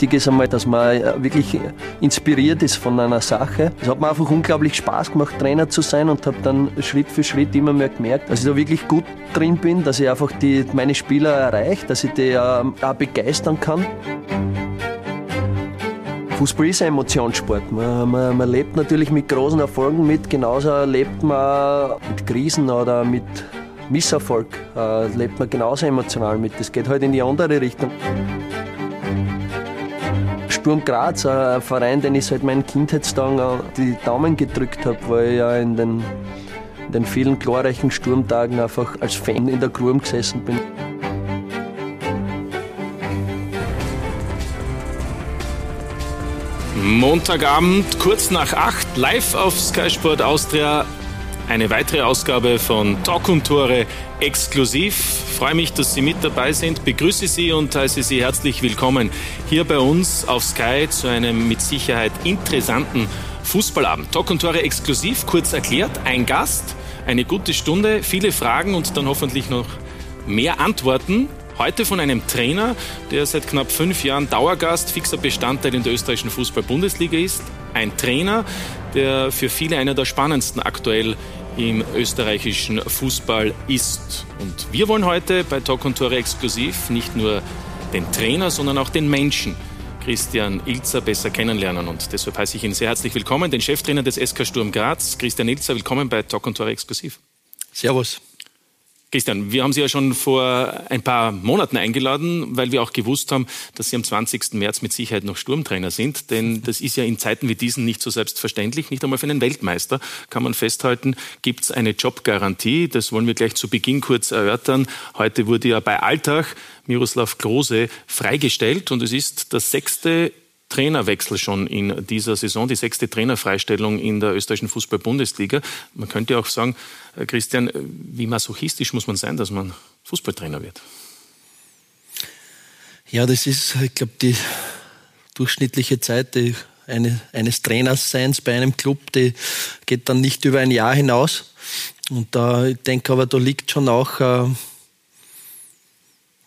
wichtig ist einmal, dass man äh, wirklich inspiriert ist von einer Sache. Es hat mir einfach unglaublich Spaß gemacht, Trainer zu sein und habe dann Schritt für Schritt immer mehr gemerkt, dass ich da wirklich gut drin bin, dass ich einfach die, meine Spieler erreiche, dass ich die ähm, auch begeistern kann. Fußball ist ein Emotionssport. Man, man, man, lebt natürlich mit großen Erfolgen mit, genauso lebt man mit Krisen oder mit Misserfolg, äh, lebt man genauso emotional mit. Das geht halt in die andere Richtung. Sturm Graz, ein Verein, den ich seit meinen Kindheitstagen die Daumen gedrückt habe, weil ich ja in den, in den vielen glorreichen Sturmtagen einfach als Fan in der Grube gesessen bin. Montagabend, kurz nach acht, live auf Sky Sport Austria. Eine weitere Ausgabe von Talk und Tore exklusiv. Freue mich, dass Sie mit dabei sind. Begrüße Sie und heiße Sie herzlich willkommen hier bei uns auf Sky zu einem mit Sicherheit interessanten Fußballabend. Talk und Tore exklusiv, kurz erklärt. Ein Gast, eine gute Stunde, viele Fragen und dann hoffentlich noch mehr Antworten. Heute von einem Trainer, der seit knapp fünf Jahren Dauergast, fixer Bestandteil in der österreichischen Fußball-Bundesliga ist. Ein Trainer, der für viele einer der spannendsten aktuell im österreichischen Fußball ist. Und wir wollen heute bei Talk und Tore exklusiv nicht nur den Trainer, sondern auch den Menschen Christian Ilzer besser kennenlernen. Und deshalb heiße ich ihn sehr herzlich willkommen, den Cheftrainer des SK Sturm Graz. Christian Ilzer, willkommen bei Talk und Tore exklusiv. Servus. Christian, wir haben Sie ja schon vor ein paar Monaten eingeladen, weil wir auch gewusst haben, dass Sie am 20. März mit Sicherheit noch Sturmtrainer sind. Denn das ist ja in Zeiten wie diesen nicht so selbstverständlich. Nicht einmal für einen Weltmeister kann man festhalten, gibt es eine Jobgarantie. Das wollen wir gleich zu Beginn kurz erörtern. Heute wurde ja bei Alltag Miroslav Klose freigestellt und es ist das sechste Trainerwechsel schon in dieser Saison, die sechste Trainerfreistellung in der österreichischen Fußball-Bundesliga. Man könnte auch sagen, Christian, äh, wie masochistisch muss man sein, dass man Fußballtrainer wird? Ja, das ist, ich glaube, die durchschnittliche Zeit die eine, eines Trainerseins bei einem Club, die geht dann nicht über ein Jahr hinaus. Und da, ich denke aber, da liegt schon auch, äh,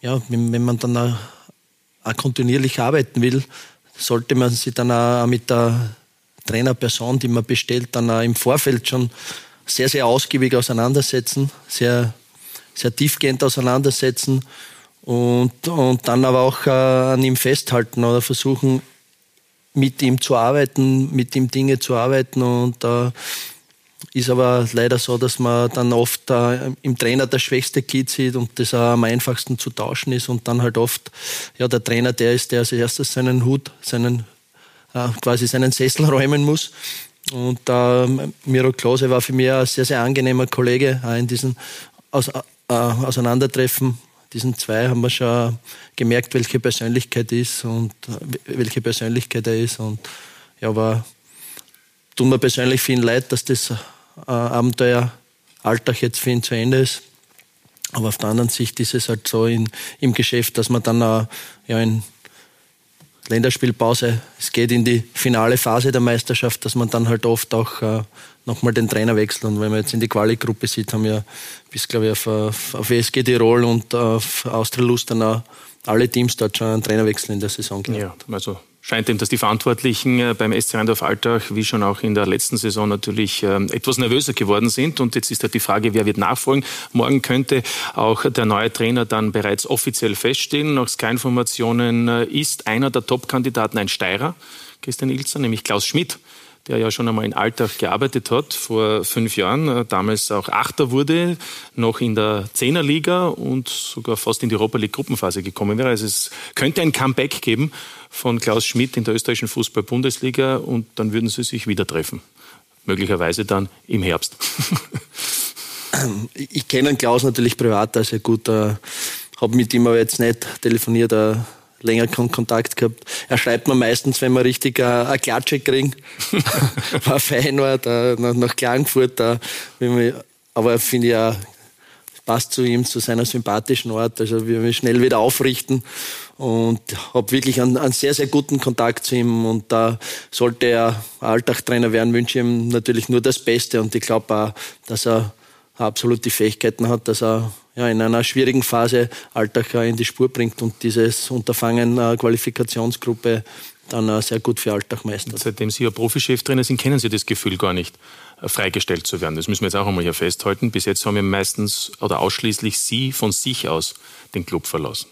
ja, wenn, wenn man dann auch, auch kontinuierlich arbeiten will, sollte man sich dann auch mit der Trainerperson, die man bestellt, dann auch im Vorfeld schon sehr, sehr ausgiebig auseinandersetzen, sehr, sehr tiefgehend auseinandersetzen und, und dann aber auch äh, an ihm festhalten oder versuchen, mit ihm zu arbeiten, mit ihm Dinge zu arbeiten und äh, ist aber leider so, dass man dann oft äh, im Trainer das schwächste Glied sieht und das auch am einfachsten zu tauschen ist und dann halt oft ja der Trainer der ist, der als erstes seinen Hut, seinen äh, quasi seinen Sessel räumen muss. Und äh, Miro Klose war für mich ein sehr, sehr angenehmer Kollege auch in diesen Aus, äh, Auseinandertreffen. Diesen zwei haben wir schon gemerkt, welche Persönlichkeit ist und äh, welche Persönlichkeit er ist. Und ja, war tut mir persönlich viel leid, dass das äh, Abenteueralltag jetzt für ihn zu Ende ist. Aber auf der anderen Sicht ist es halt so in, im Geschäft, dass man dann äh, ja in Länderspielpause, es geht in die finale Phase der Meisterschaft, dass man dann halt oft auch äh, nochmal den Trainer wechselt. Und wenn man jetzt in die Quali-Gruppe sieht, haben wir bis, glaube ich, auf, auf, auf ESG Tirol und auf Austria Lustenau alle Teams dort schon einen Trainerwechsel in der Saison gehabt. Ja, also scheint dem, dass die Verantwortlichen äh, beim SC Rheindorf Altach, wie schon auch in der letzten Saison natürlich ähm, etwas nervöser geworden sind. Und jetzt ist halt die Frage, wer wird nachfolgen. Morgen könnte auch der neue Trainer dann bereits offiziell feststehen. Nach Sky-Informationen äh, ist einer der Top-Kandidaten ein Steirer, Christian Ilzer, nämlich Klaus Schmidt der ja schon einmal in Alltag gearbeitet hat, vor fünf Jahren, äh, damals auch Achter wurde, noch in der Zehnerliga und sogar fast in die Europa League Gruppenphase gekommen wäre. Also es könnte ein Comeback geben von Klaus Schmidt in der österreichischen Fußball-Bundesliga und dann würden sie sich wieder treffen. Möglicherweise dann im Herbst. ich kenne Klaus natürlich privat, also gut, äh, habe mit ihm aber jetzt nicht telefoniert. Äh länger Kontakt gehabt. Er schreibt mir meistens, wenn wir richtig äh, eine Klatsche kriegen. war Feinwort, äh, nach, nach Klagenfurt. Äh, wir, aber finde ich auch, passt zu ihm, zu seiner sympathischen Art. Also wir wir schnell wieder aufrichten und habe wirklich einen, einen, sehr, sehr guten Kontakt zu ihm. Und da sollte er Alltagtrainer werden, wünsche ich ihm natürlich nur das Beste. Und ich glaube auch, dass er absolut die Fähigkeiten hat, dass er ja, in einer schwierigen Phase Alltag in die Spur bringt und dieses Unterfangen äh, Qualifikationsgruppe dann sehr gut für Alltag meistert. Seitdem Sie ja Proficheftrainer sind, kennen Sie das Gefühl gar nicht, freigestellt zu werden. Das müssen wir jetzt auch einmal hier festhalten. Bis jetzt haben wir meistens oder ausschließlich Sie von sich aus den Club verlassen.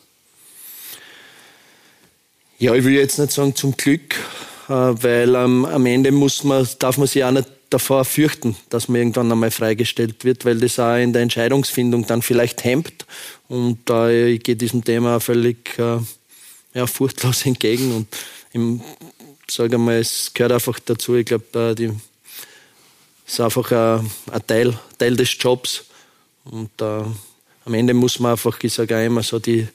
Ja, ich will jetzt nicht sagen zum Glück, äh, weil ähm, am Ende muss man, darf man sich auch nicht davor fürchten, dass man irgendwann einmal freigestellt wird, weil das auch in der Entscheidungsfindung dann vielleicht hemmt. Und äh, ich gehe diesem Thema völlig äh, ja, furchtlos entgegen und ich sage mal, es gehört einfach dazu. Ich glaube, äh, es ist einfach ein, ein, Teil, Teil des Jobs. Und äh, am Ende muss man einfach, ich sage auch immer so, die,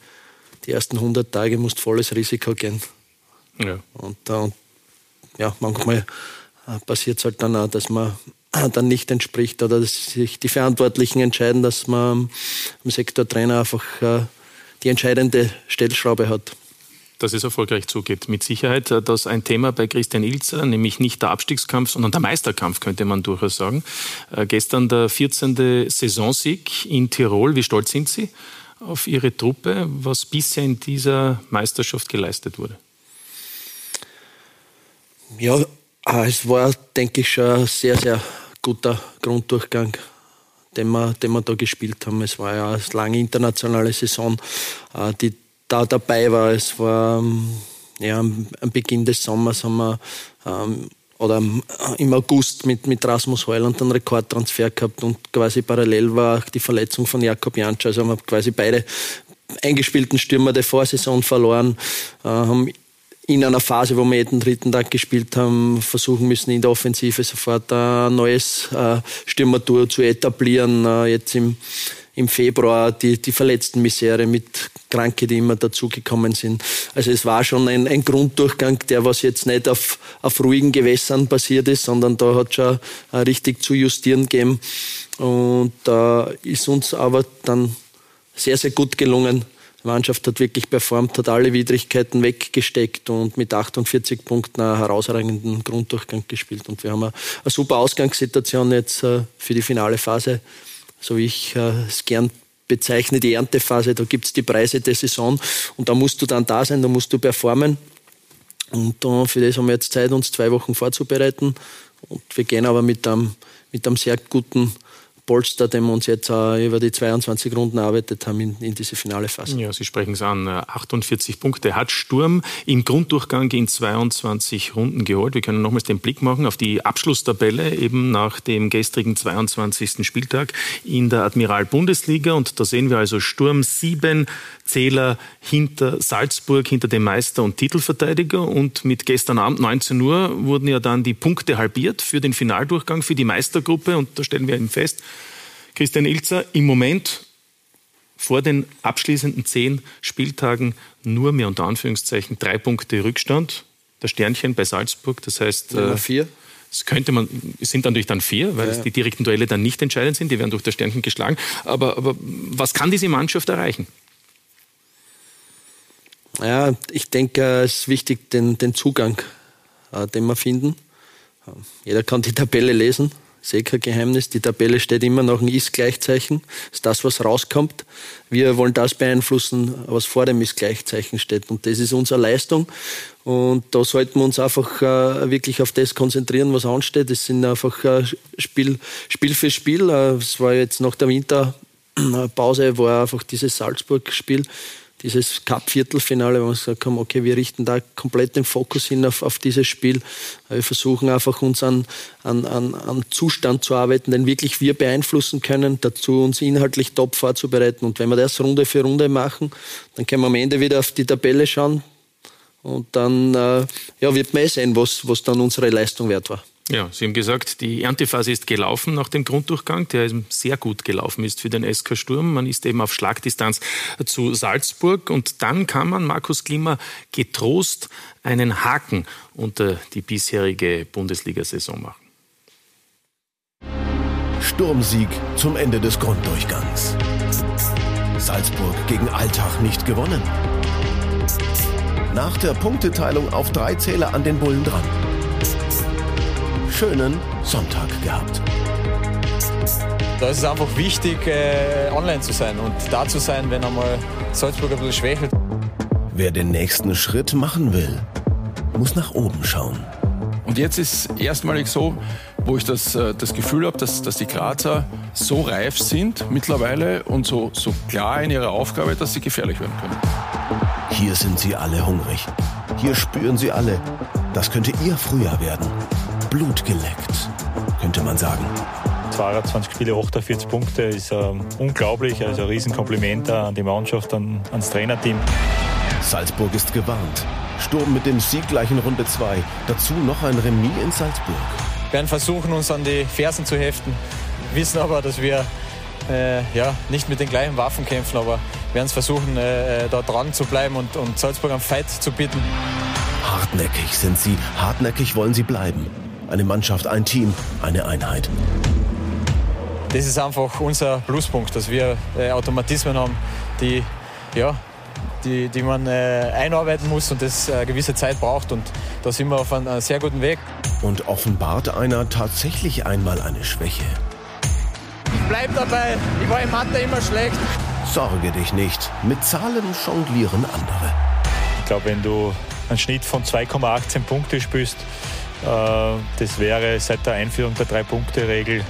die ersten 100 Tage muss volles Risiko gehen. Ja. Und, äh, und ja, manchmal äh, passiert es halt dann auch, dass man dann nicht entspricht oder dass sich die Verantwortlichen entscheiden, dass man am Sektor Trainer einfach äh, die entscheidende Stellschraube hat dass es erfolgreich zugeht. Mit Sicherheit äh, das ein Thema bei Christian Ilzer, nämlich nicht der Abstiegskampf, sondern der Meisterkampf, könnte man durchaus sagen. Äh, gestern der 14. Saisonsieg in Tirol. Wie stolz sind Sie auf Ihre Truppe, was bisher in dieser Meisterschaft geleistet wurde? Ja, Ah, es war, denke ich, schon ein sehr, sehr guter Grunddurchgang, den wir, den wir da gespielt haben. Es war ja eine lange internationale Saison, äh, die da dabei war. Es war ähm, ja, am Beginn des Sommers haben wir ähm, oder im August mit, mit Rasmus Heuland einen Rekordtransfer gehabt und quasi parallel war die Verletzung von Jakob Jansch. Also haben wir quasi beide eingespielten Stürmer der Vorsaison verloren, äh, haben in einer Phase, wo wir jeden dritten Tag gespielt haben, versuchen müssen, in der Offensive sofort ein neues äh, Stürmertour zu etablieren. Äh, jetzt im, im Februar die, die verletzten Misere mit Kranke, die immer dazugekommen sind. Also es war schon ein, ein Grunddurchgang, der was jetzt nicht auf, auf ruhigen Gewässern passiert ist, sondern da hat schon äh, richtig zu justieren gegeben. Und da äh, ist uns aber dann sehr, sehr gut gelungen, die Mannschaft hat wirklich performt, hat alle Widrigkeiten weggesteckt und mit 48 Punkten einen herausragenden Grunddurchgang gespielt. Und wir haben eine, eine super Ausgangssituation jetzt äh, für die finale Phase, so wie ich äh, es gern bezeichne, die Erntephase. Da gibt es die Preise der Saison und da musst du dann da sein, da musst du performen. Und für das haben wir jetzt Zeit, uns zwei Wochen vorzubereiten. Und wir gehen aber mit einem, mit einem sehr guten Polster, den wir uns jetzt äh, über die 22 Runden erarbeitet haben in, in diese finale Phase. Ja, Sie sprechen es an. 48 äh, Punkte hat Sturm im Grunddurchgang in 22 Runden geholt. Wir können nochmals den Blick machen auf die Abschlusstabelle eben nach dem gestrigen 22. Spieltag in der Admiral-Bundesliga. Und da sehen wir also Sturm sieben Zähler hinter Salzburg, hinter dem Meister und Titelverteidiger. Und mit gestern Abend 19 Uhr wurden ja dann die Punkte halbiert für den Finaldurchgang, für die Meistergruppe. Und da stellen wir eben fest, Christian Ilzer, im Moment vor den abschließenden zehn Spieltagen nur mehr unter Anführungszeichen drei Punkte Rückstand. Der Sternchen bei Salzburg, das heißt. Ja, vier. Es könnte man, es sind natürlich dann vier, weil ja. die direkten Duelle dann nicht entscheidend sind, die werden durch das Sternchen geschlagen. Aber, aber was kann diese Mannschaft erreichen? Ja, ich denke, es ist wichtig, den, den Zugang, äh, den wir finden. Jeder kann die Tabelle lesen ist kein Geheimnis. Die Tabelle steht immer noch ein Ist-Gleichzeichen. Das ist das, was rauskommt. Wir wollen das beeinflussen, was vor dem Ist-Gleichzeichen steht. Und das ist unsere Leistung. Und da sollten wir uns einfach äh, wirklich auf das konzentrieren, was ansteht. Es sind einfach äh, Spiel, Spiel für Spiel. Äh, es war jetzt nach der Winterpause, war einfach dieses Salzburg-Spiel dieses Cup-Viertelfinale, wo wir gesagt haben, okay, wir richten da komplett den Fokus hin auf, auf dieses Spiel. Wir versuchen einfach uns an, an, an, an Zustand zu arbeiten, den wirklich wir beeinflussen können, dazu uns inhaltlich top vorzubereiten. Und wenn wir das Runde für Runde machen, dann können wir am Ende wieder auf die Tabelle schauen und dann äh, ja, wird man eh sehen, was, was dann unsere Leistung wert war. Ja, Sie haben gesagt, die Erntephase ist gelaufen nach dem Grunddurchgang, der sehr gut gelaufen ist für den SK Sturm. Man ist eben auf Schlagdistanz zu Salzburg und dann kann man Markus Klima getrost einen Haken unter die bisherige Bundesliga-Saison machen. Sturmsieg zum Ende des Grunddurchgangs. Salzburg gegen Alltag nicht gewonnen. Nach der Punkteteilung auf drei Zähler an den Bullen dran schönen Sonntag gehabt. Da ist es einfach wichtig, äh, online zu sein und da zu sein, wenn einmal Salzburg ein bisschen schwächelt. Wer den nächsten Schritt machen will, muss nach oben schauen. Und jetzt ist erstmalig so, wo ich das, äh, das Gefühl habe, dass, dass die Grazer so reif sind mittlerweile und so, so klar in ihrer Aufgabe, dass sie gefährlich werden können. Hier sind sie alle hungrig. Hier spüren sie alle, das könnte ihr Frühjahr werden. Blut geleckt, könnte man sagen. 22 Spiele, 48 Punkte ist ähm, unglaublich. Also ein Riesenkompliment an die Mannschaft, an, ans Trainerteam. Salzburg ist gewarnt. Sturm mit dem Sieg gleich in Runde 2. Dazu noch ein Remis in Salzburg. Wir werden versuchen, uns an die Fersen zu heften. Wissen aber, dass wir äh, ja, nicht mit den gleichen Waffen kämpfen, aber werden es versuchen, äh, da dran zu bleiben und, und Salzburg am Fight zu bieten. Hartnäckig sind sie, hartnäckig wollen sie bleiben. Eine Mannschaft, ein Team, eine Einheit. Das ist einfach unser Pluspunkt, dass wir äh, Automatismen haben, die, ja, die, die man äh, einarbeiten muss und das eine gewisse Zeit braucht. Und da sind wir auf einem sehr guten Weg. Und offenbart einer tatsächlich einmal eine Schwäche. Ich bleib dabei. Ich war in Mathe immer schlecht. Sorge dich nicht. Mit Zahlen jonglieren andere. Ich glaube, wenn du einen Schnitt von 2,18 Punkte spielst, äh, das wäre seit der Einführung der Drei-Punkte-Regel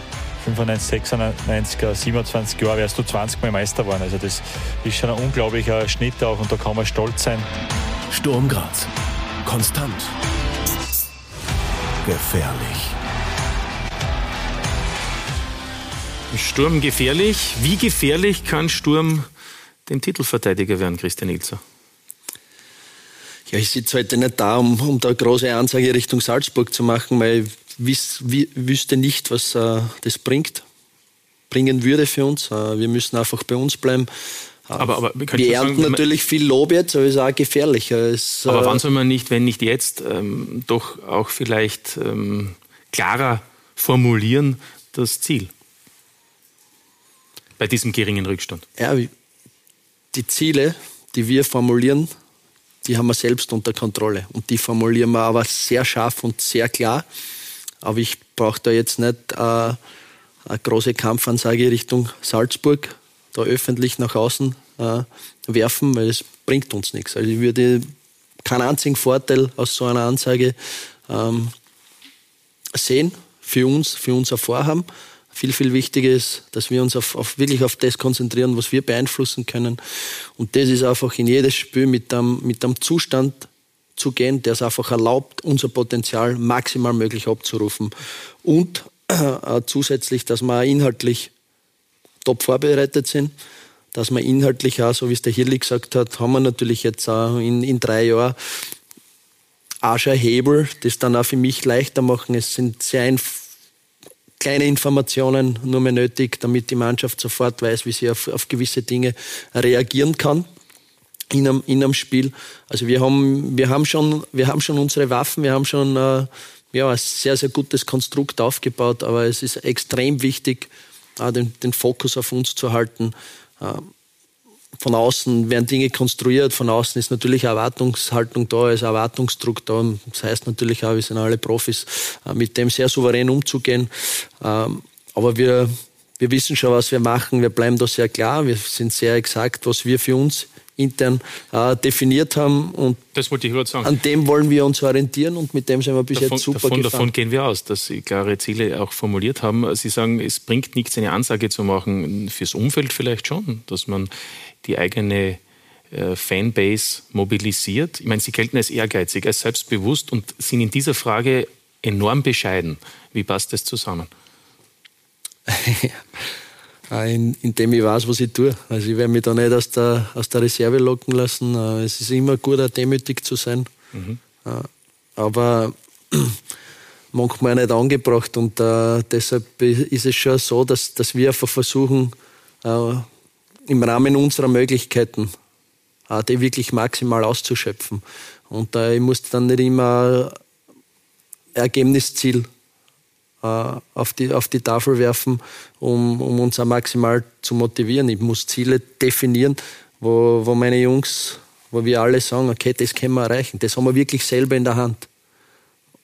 95, 96, 27 Jahre wärst du 20 Mal Meister geworden. Also das ist schon ein unglaublicher Schnitt auch und da kann man stolz sein. Sturm Graz. Konstant. Gefährlich. Sturm gefährlich. Wie gefährlich kann Sturm dem Titelverteidiger werden, Christian Ilzer? Ja, ich sitze heute nicht da, um, um da große Ansage Richtung Salzburg zu machen, weil ich wüsste nicht, was äh, das bringt, bringen würde für uns. Äh, wir müssen einfach bei uns bleiben. Äh, aber, aber wir, ernten sagen, natürlich viel Lob jetzt, aber es ist auch gefährlich. Es, aber wann soll man nicht, wenn nicht jetzt, ähm, doch auch vielleicht ähm, klarer formulieren das Ziel? Bei diesem geringen Rückstand. Ja, die Ziele, die wir formulieren, die haben wir selbst unter Kontrolle. Und die formulieren wir aber sehr scharf und sehr klar. Aber ich brauche da jetzt nicht äh, eine große Kampfansage Richtung Salzburg, da öffentlich nach außen äh, werfen, weil es bringt uns nichts. Also ich würde keinen einzigen Vorteil aus so einer Ansage ähm, sehen für uns, für unser Vorhaben. Viel, viel wichtiger ist, dass wir uns auf, auf, wirklich auf das konzentrieren, was wir beeinflussen können. Und das ist einfach in jedes Spiel mit einem, mit einem Zustand zu gehen, der es einfach erlaubt, unser Potenzial maximal möglich abzurufen. Und äh, zusätzlich, dass wir inhaltlich top vorbereitet sind, dass wir inhaltlich auch, so wie es der Hirli gesagt hat, haben wir natürlich jetzt auch in, in drei Jahren Ascher Hebel, das dann auch für mich leichter machen. Es sind sehr kleine Informationen nur mehr nötig, damit die Mannschaft sofort weiß, wie sie auf, auf gewisse Dinge reagieren kann in einem, in einem Spiel. Also wir haben, wir haben schon, wir haben schon unsere Waffen, wir haben schon äh, ja, ein sehr, sehr gutes Konstrukt aufgebaut, aber es ist extrem wichtig, äh, den, den Fokus auf uns zu halten. Äh, von außen werden Dinge konstruiert, von außen ist natürlich Erwartungshaltung da, ist Erwartungsdruck da. Das heißt natürlich auch, wir sind alle Profis, äh, mit dem sehr souverän umzugehen. Ähm, aber wir, wir wissen schon, was wir machen. Wir bleiben da sehr klar. Wir sind sehr exakt, was wir für uns intern äh, definiert haben. Und das wollte ich gerade sagen. An dem wollen wir uns orientieren und mit dem sind wir bis davon, jetzt super davon, gefahren. Davon gehen wir aus, dass Sie klare Ziele auch formuliert haben. Sie sagen, es bringt nichts, eine Ansage zu machen, fürs Umfeld vielleicht schon, dass man die eigene äh, Fanbase mobilisiert. Ich meine, Sie gelten als ehrgeizig, als selbstbewusst und sind in dieser Frage enorm bescheiden. Wie passt das zusammen? in, indem ich weiß, was ich tue. Also ich werde mich da nicht aus der, aus der Reserve locken lassen. Äh, es ist immer gut, auch demütig zu sein. Mhm. Äh, aber manchmal nicht angebracht und deshalb ist es schon so, dass, dass wir einfach versuchen, im Rahmen unserer Möglichkeiten die wirklich maximal auszuschöpfen. Und ich muss dann nicht immer Ergebnisziel äh, auf, die, auf die Tafel werfen, um, um uns auch maximal zu motivieren. Ich muss Ziele definieren, wo, wo meine Jungs, wo wir alle sagen, okay, das können wir erreichen. Das haben wir wirklich selber in der Hand.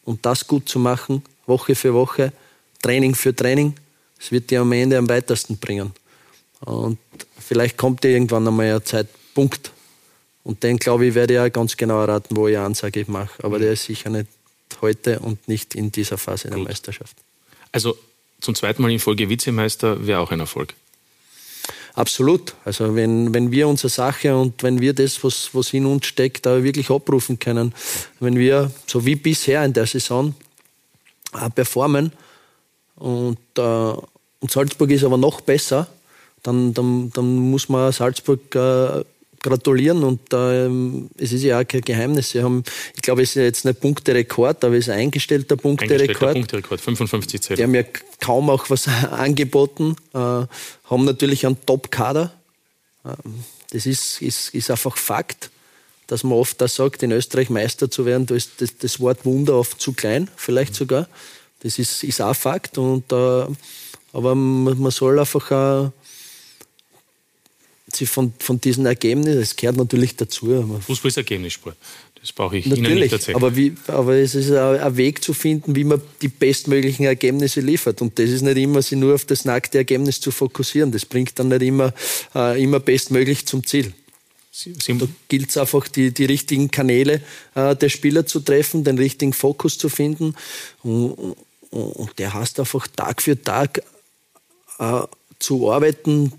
Und das gut zu machen, Woche für Woche, Training für Training, Es wird dir am Ende am weitesten bringen. Und vielleicht kommt irgendwann einmal ein Zeitpunkt. Und den, glaube ich, werde ich auch ganz genau erraten, wo ich eine Ansage mache. Aber der ist sicher nicht heute und nicht in dieser Phase der Meisterschaft. Also zum zweiten Mal in Folge Vizemeister wäre auch ein Erfolg. Absolut. Also wenn, wenn wir unsere Sache und wenn wir das, was, was in uns steckt, da wirklich abrufen können, wenn wir, so wie bisher in der Saison, performen und, äh, und Salzburg ist aber noch besser, dann, dann, dann muss man Salzburg äh, gratulieren und ähm, es ist ja auch kein Geheimnis. Sie haben, ich glaube, es ist jetzt nicht Punkterekord, aber es ist ein eingestellter Punkterekord. Eingestellter Punkterekord, 55 Zähler. Die haben ja kaum auch was angeboten, äh, haben natürlich einen Top-Kader. Ähm, das ist, ist, ist einfach Fakt, dass man oft da sagt, in Österreich Meister zu werden, da ist das, das Wort Wunder oft zu klein, vielleicht sogar. Das ist, ist auch Fakt. Und, äh, aber man soll einfach auch sie von, von diesen Ergebnissen, das gehört natürlich dazu. Fußball ist Ergebnissport. Das brauche ich natürlich, Ihnen nicht erzählen. Aber, wie, aber es ist ein Weg zu finden, wie man die bestmöglichen Ergebnisse liefert. Und das ist nicht immer, sich nur auf das nackte Ergebnis zu fokussieren. Das bringt dann nicht immer, äh, immer bestmöglich zum Ziel. Sie, Sie da gilt es einfach, die, die richtigen Kanäle äh, der Spieler zu treffen, den richtigen Fokus zu finden. Und, und der heißt einfach Tag für Tag äh, zu arbeiten,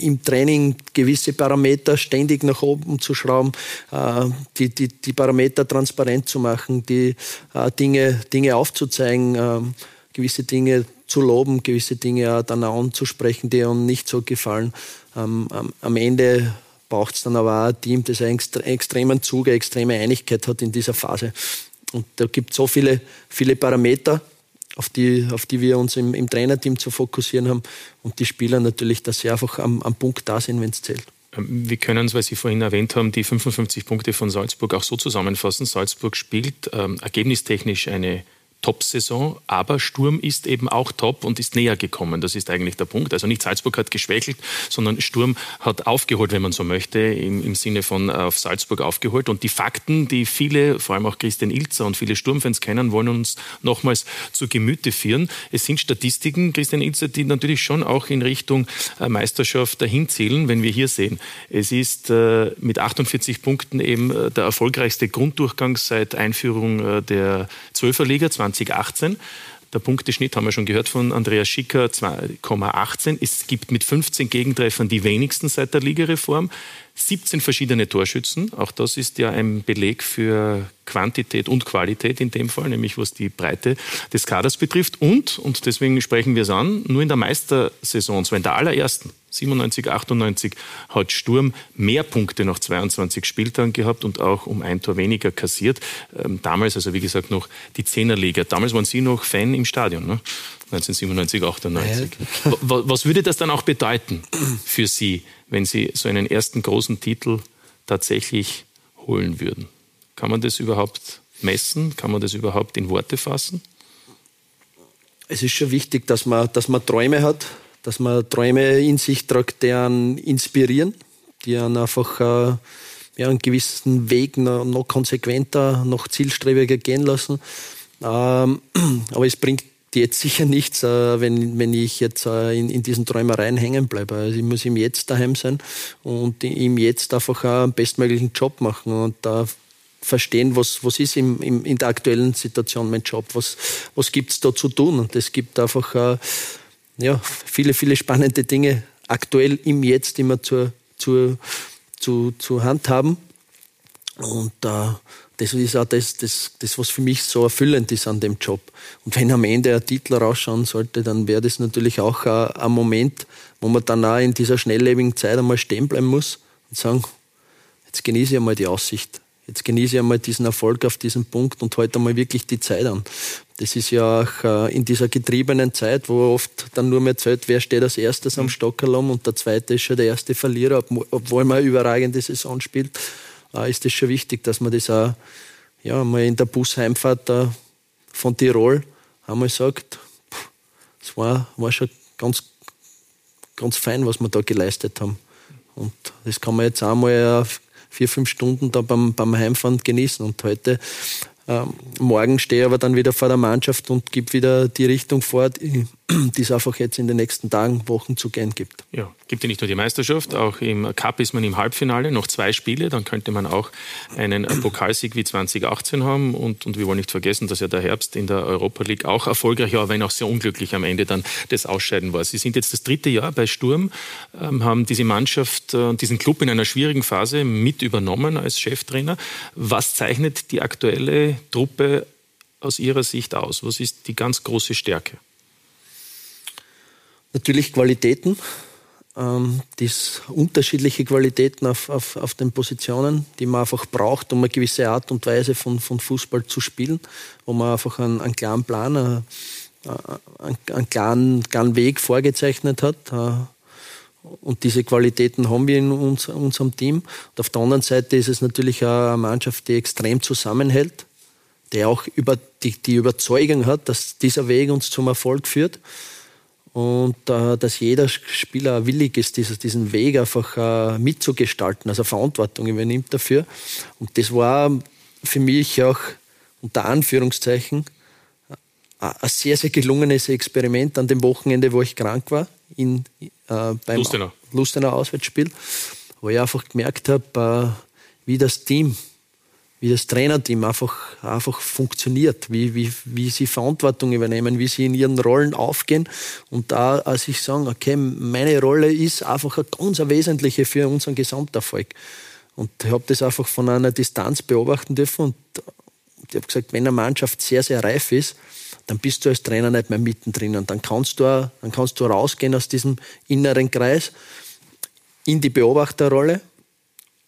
im Training gewisse Parameter ständig nach oben zu schrauben, äh, die, die, die Parameter transparent zu machen, die äh, Dinge, Dinge aufzuzeigen, äh, gewisse Dinge zu loben, gewisse Dinge dann anzusprechen, die uns nicht so gefallen. Ähm, am Ende braucht es dann aber auch ein Team, das einen extremen Zug, eine extreme Einigkeit hat in dieser Phase. Und da gibt es so viele, viele Parameter, auf die, auf die wir uns im, im Trainerteam zu fokussieren haben und die Spieler natürlich, dass sie einfach am, am Punkt da sind, wenn es zählt. Ähm, wir können es, weil Sie vorhin erwähnt haben, die 55 Punkte von Salzburg auch so zusammenfassen. Salzburg spielt ähm, ergebnistechnisch eine Top-Saison, aber Sturm ist eben auch top und ist näher gekommen. Das ist eigentlich der Punkt. Also nicht Salzburg hat geschwächelt, sondern Sturm hat aufgeholt, wenn man so möchte, im, im Sinne von äh, auf Salzburg aufgeholt. Und die Fakten, die viele, vor allem auch Christian Ilzer und viele Sturmfans kennen, wollen uns nochmals zu Gemüte führen. Es sind Statistiken, Christian Ilzer, die natürlich schon auch in Richtung äh, Meisterschaft dahin zählen, wenn wir hier sehen. Es ist äh, mit 48 Punkten eben der erfolgreichste Grunddurchgang seit Einführung der Zwölferliga 20 2018. Der Punkteschnitt haben wir schon gehört von Andreas Schicker, 2,18. Es gibt mit 15 Gegentreffern die wenigsten seit der Ligareform. 17 verschiedene Torschützen. Auch das ist ja ein Beleg für Quantität und Qualität in dem Fall, nämlich was die Breite des Kaders betrifft. Und, und deswegen sprechen wir es an, nur in der Meistersaison, zwar in der allerersten, 97, 98, hat Sturm mehr Punkte nach 22 Spieltagen gehabt und auch um ein Tor weniger kassiert. Ähm, damals, also wie gesagt, noch die Zehnerliga. Damals waren Sie noch Fan im Stadion, ne? 1997, 98. Ja. Was würde das dann auch bedeuten für Sie, wenn Sie so einen ersten großen Titel tatsächlich holen würden? Kann man das überhaupt messen? Kann man das überhaupt in Worte fassen? Es ist schon wichtig, dass man, dass man Träume hat, dass man Träume in sich tragt, die einen inspirieren, die einen einfach äh, ja, einen gewissen Weg noch, noch konsequenter, noch zielstrebiger gehen lassen. Ähm, aber es bringt jetzt sicher nichts, äh, wenn, wenn ich jetzt äh, in, in diesen Träumereien hängen bleibe. Also ich muss ihm Jetzt daheim sein und ihm Jetzt einfach einen bestmöglichen Job machen und da verstehen, was, was ist im, im, in der aktuellen Situation mein Job, was, was gibt es da zu tun. Und es gibt einfach äh, ja, viele, viele spannende Dinge aktuell im Jetzt immer zur, zur, zu, zu handhaben. Und äh, das ist auch das, das, das, was für mich so erfüllend ist an dem Job. Und wenn am Ende ein Titel rausschauen sollte, dann wäre das natürlich auch ein, ein Moment, wo man dann auch in dieser schnelllebigen Zeit einmal stehen bleiben muss und sagen, jetzt genieße ich einmal die Aussicht. Jetzt genieße ich einmal diesen Erfolg auf diesem Punkt und halte einmal wirklich die Zeit an. Das ist ja auch äh, in dieser getriebenen Zeit, wo oft dann nur mehr zählt, wer steht als erstes am mhm. Stockerlom und der zweite ist schon der erste Verlierer, obwohl man eine überragende Saison spielt äh, ist es schon wichtig, dass man das auch ja, mal in der Busheimfahrt äh, von Tirol einmal sagt, es war, war schon ganz, ganz fein, was wir da geleistet haben. Und das kann man jetzt einmal äh, vier, fünf Stunden da beim, beim Heimfahren genießen. Und heute, äh, morgen stehe ich aber dann wieder vor der Mannschaft und gebe wieder die Richtung vor, die es einfach jetzt in den nächsten Tagen, Wochen zu gehen gibt. Ja, gibt ja nicht nur die Meisterschaft, auch im Cup ist man im Halbfinale, noch zwei Spiele, dann könnte man auch einen Pokalsieg wie 2018 haben und, und wir wollen nicht vergessen, dass ja der Herbst in der Europa League auch erfolgreich war, wenn auch sehr unglücklich am Ende dann das Ausscheiden war. Sie sind jetzt das dritte Jahr bei Sturm, ähm, haben diese Mannschaft und äh, diesen Club in einer schwierigen Phase mit übernommen als Cheftrainer. Was zeichnet die aktuelle Truppe aus Ihrer Sicht aus? Was ist die ganz große Stärke? Natürlich Qualitäten, ähm, das unterschiedliche Qualitäten auf, auf, auf den Positionen, die man einfach braucht, um eine gewisse Art und Weise von, von Fußball zu spielen, wo man einfach einen, einen klaren Plan, einen, einen klaren, klaren Weg vorgezeichnet hat. Äh, und diese Qualitäten haben wir in uns, unserem Team. Und auf der anderen Seite ist es natürlich eine Mannschaft, die extrem zusammenhält, die auch über die, die Überzeugung hat, dass dieser Weg uns zum Erfolg führt und äh, dass jeder Spieler willig ist, dieses, diesen Weg einfach äh, mitzugestalten, also Verantwortung übernimmt dafür. Und das war für mich auch unter Anführungszeichen äh, ein sehr, sehr gelungenes Experiment an dem Wochenende, wo ich krank war, in, äh, beim Lustenau. Lustenau Auswärtsspiel, wo ich einfach gemerkt habe, äh, wie das Team wie das Trainerteam einfach, einfach funktioniert, wie, wie, wie sie Verantwortung übernehmen, wie sie in ihren Rollen aufgehen. Und da, als ich sage, okay, meine Rolle ist einfach eine ganz wesentliche für unseren Gesamterfolg. Und ich habe das einfach von einer Distanz beobachten dürfen und ich habe gesagt, wenn eine Mannschaft sehr, sehr reif ist, dann bist du als Trainer nicht mehr mittendrin und dann kannst du, dann kannst du rausgehen aus diesem inneren Kreis in die Beobachterrolle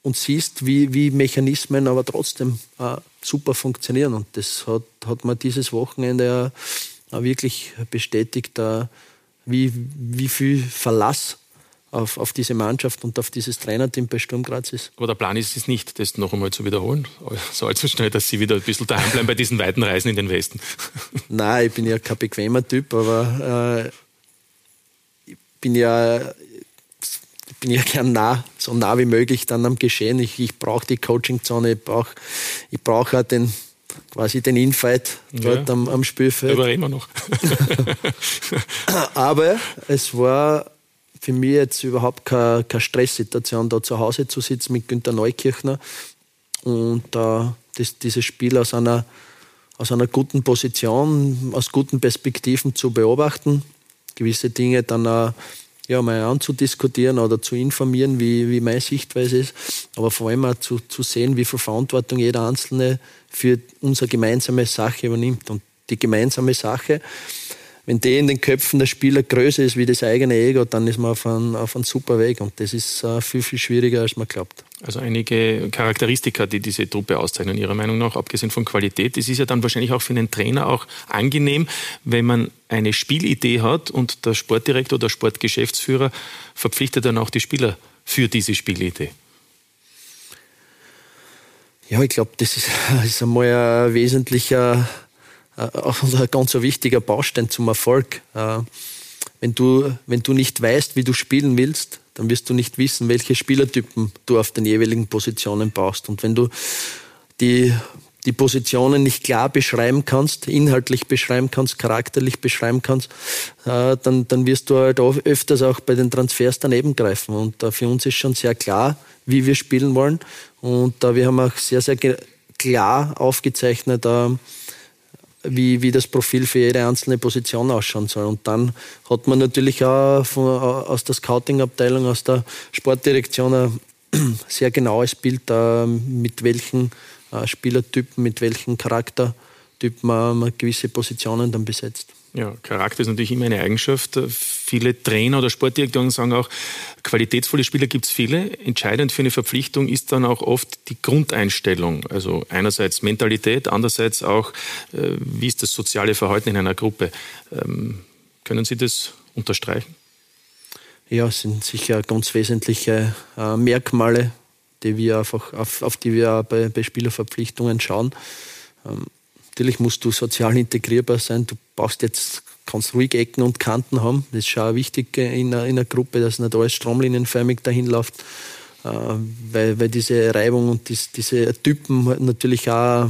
und siehst, wie, wie Mechanismen aber trotzdem äh, super funktionieren. Und das hat, hat man dieses Wochenende äh, wirklich bestätigt, äh, wie, wie viel Verlass auf, auf diese Mannschaft und auf dieses Trainerteam bei Sturm Graz ist. Aber der Plan ist es nicht, das noch einmal zu wiederholen, so allzu schnell, dass Sie wieder ein bisschen daheim bleiben bei diesen weiten Reisen in den Westen. Nein, ich bin ja kein bequemer Typ, aber äh, ich bin ja bin ja gern nah, so nah wie möglich dann am Geschehen. Ich, ich brauche die Coachingzone, ich brauche ich brauch auch den, quasi den Infight dort ja, am, am Spielfeld. Aber immer noch. Aber es war für mich jetzt überhaupt keine, keine Stresssituation, da zu Hause zu sitzen mit Günter Neukirchner und äh, das, dieses Spiel aus einer, aus einer guten Position, aus guten Perspektiven zu beobachten, gewisse Dinge dann auch ja, mal anzudiskutieren oder zu informieren, wie, wie meine Sichtweise ist, aber vor allem auch zu, zu sehen, wie viel Verantwortung jeder Einzelne für unsere gemeinsame Sache übernimmt. Und die gemeinsame Sache, wenn die in den Köpfen der Spieler größer ist wie das eigene Ego, dann ist man auf einem, auf einem super Weg. Und das ist äh, viel, viel schwieriger, als man glaubt. Also einige Charakteristika, die diese Truppe auszeichnen, Ihrer Meinung nach, abgesehen von Qualität. Es ist ja dann wahrscheinlich auch für einen Trainer auch angenehm, wenn man eine Spielidee hat und der Sportdirektor oder Sportgeschäftsführer verpflichtet dann auch die Spieler für diese Spielidee. Ja, ich glaube, das ist, ist einmal ein wesentlicher, äh, auch ein ganz wichtiger Baustein zum Erfolg. Äh, wenn du, wenn du nicht weißt, wie du spielen willst, dann wirst du nicht wissen, welche Spielertypen du auf den jeweiligen Positionen brauchst. Und wenn du die, die Positionen nicht klar beschreiben kannst, inhaltlich beschreiben kannst, charakterlich beschreiben kannst, äh, dann, dann wirst du halt öfters auch bei den Transfers daneben greifen. Und äh, für uns ist schon sehr klar, wie wir spielen wollen. Und äh, wir haben auch sehr, sehr klar aufgezeichnet, wie, wie das Profil für jede einzelne Position ausschauen soll. Und dann hat man natürlich auch von, aus der Scouting-Abteilung, aus der Sportdirektion ein sehr genaues Bild, mit welchen äh, Spielertypen, mit welchen Charaktertypen man gewisse Positionen dann besetzt. Ja, Charakter ist natürlich immer eine Eigenschaft. Viele Trainer oder Sportdirektoren sagen auch, qualitätsvolle Spieler gibt es viele. Entscheidend für eine Verpflichtung ist dann auch oft die Grundeinstellung. Also einerseits Mentalität, andererseits auch, äh, wie ist das soziale Verhalten in einer Gruppe. Ähm, können Sie das unterstreichen? Ja, es sind sicher ganz wesentliche äh, Merkmale, die wir einfach, auf, auf die wir bei, bei Spielerverpflichtungen schauen. Ähm, Natürlich musst du sozial integrierbar sein. Du brauchst jetzt, kannst ruhig Ecken und Kanten haben. Das ist schon auch wichtig in einer, in einer Gruppe, dass nicht alles stromlinienförmig dahin läuft. Äh, weil, weil diese Reibung und dies, diese Typen natürlich auch,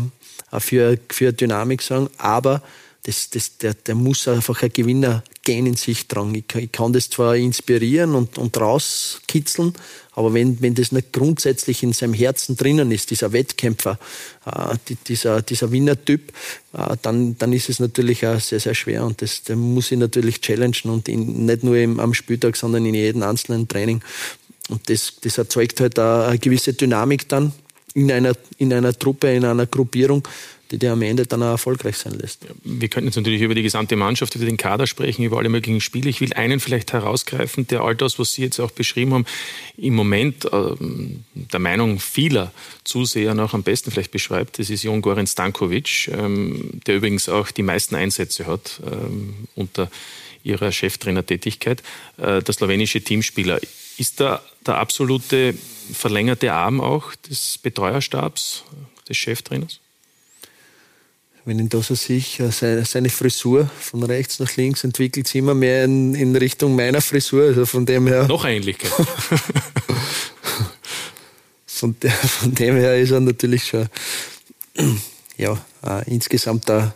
auch für, für Dynamik sorgen. Aber das, das, der, der muss einfach ein Gewinnergehen in sich tragen. Ich, ich, kann das zwar inspirieren und, und rauskitzeln, aber wenn, wenn das nicht grundsätzlich in seinem Herzen drinnen ist, dieser Wettkämpfer, äh, dieser, dieser Winnertyp, äh, dann, dann ist es natürlich auch sehr, sehr schwer. Und das, der muss ich natürlich challengen und in, nicht nur im, am Spieltag, sondern in jedem einzelnen Training. Und das, das erzeugt halt eine gewisse Dynamik dann in einer, in einer Truppe, in einer Gruppierung, die dir am Ende dann auch erfolgreich sein lässt. Wir könnten jetzt natürlich über die gesamte Mannschaft, über den Kader sprechen, über alle möglichen Spiele. Ich will einen vielleicht herausgreifen, der all das, was Sie jetzt auch beschrieben haben, im Moment äh, der Meinung vieler Zuseher noch am besten vielleicht beschreibt. Das ist Jon Goran Stankovic, ähm, der übrigens auch die meisten Einsätze hat ähm, unter ihrer Cheftrainertätigkeit. Äh, der slowenische Teamspieler. Ist da der absolute verlängerte Arm auch des Betreuerstabs, des Cheftrainers? Wenn ich da so sehe, seine Frisur von rechts nach links entwickelt sich immer mehr in, in Richtung meiner Frisur. Also von dem her. Noch Ähnlichkeit. von, der, von dem her ist er natürlich schon ja, äh, insgesamt ein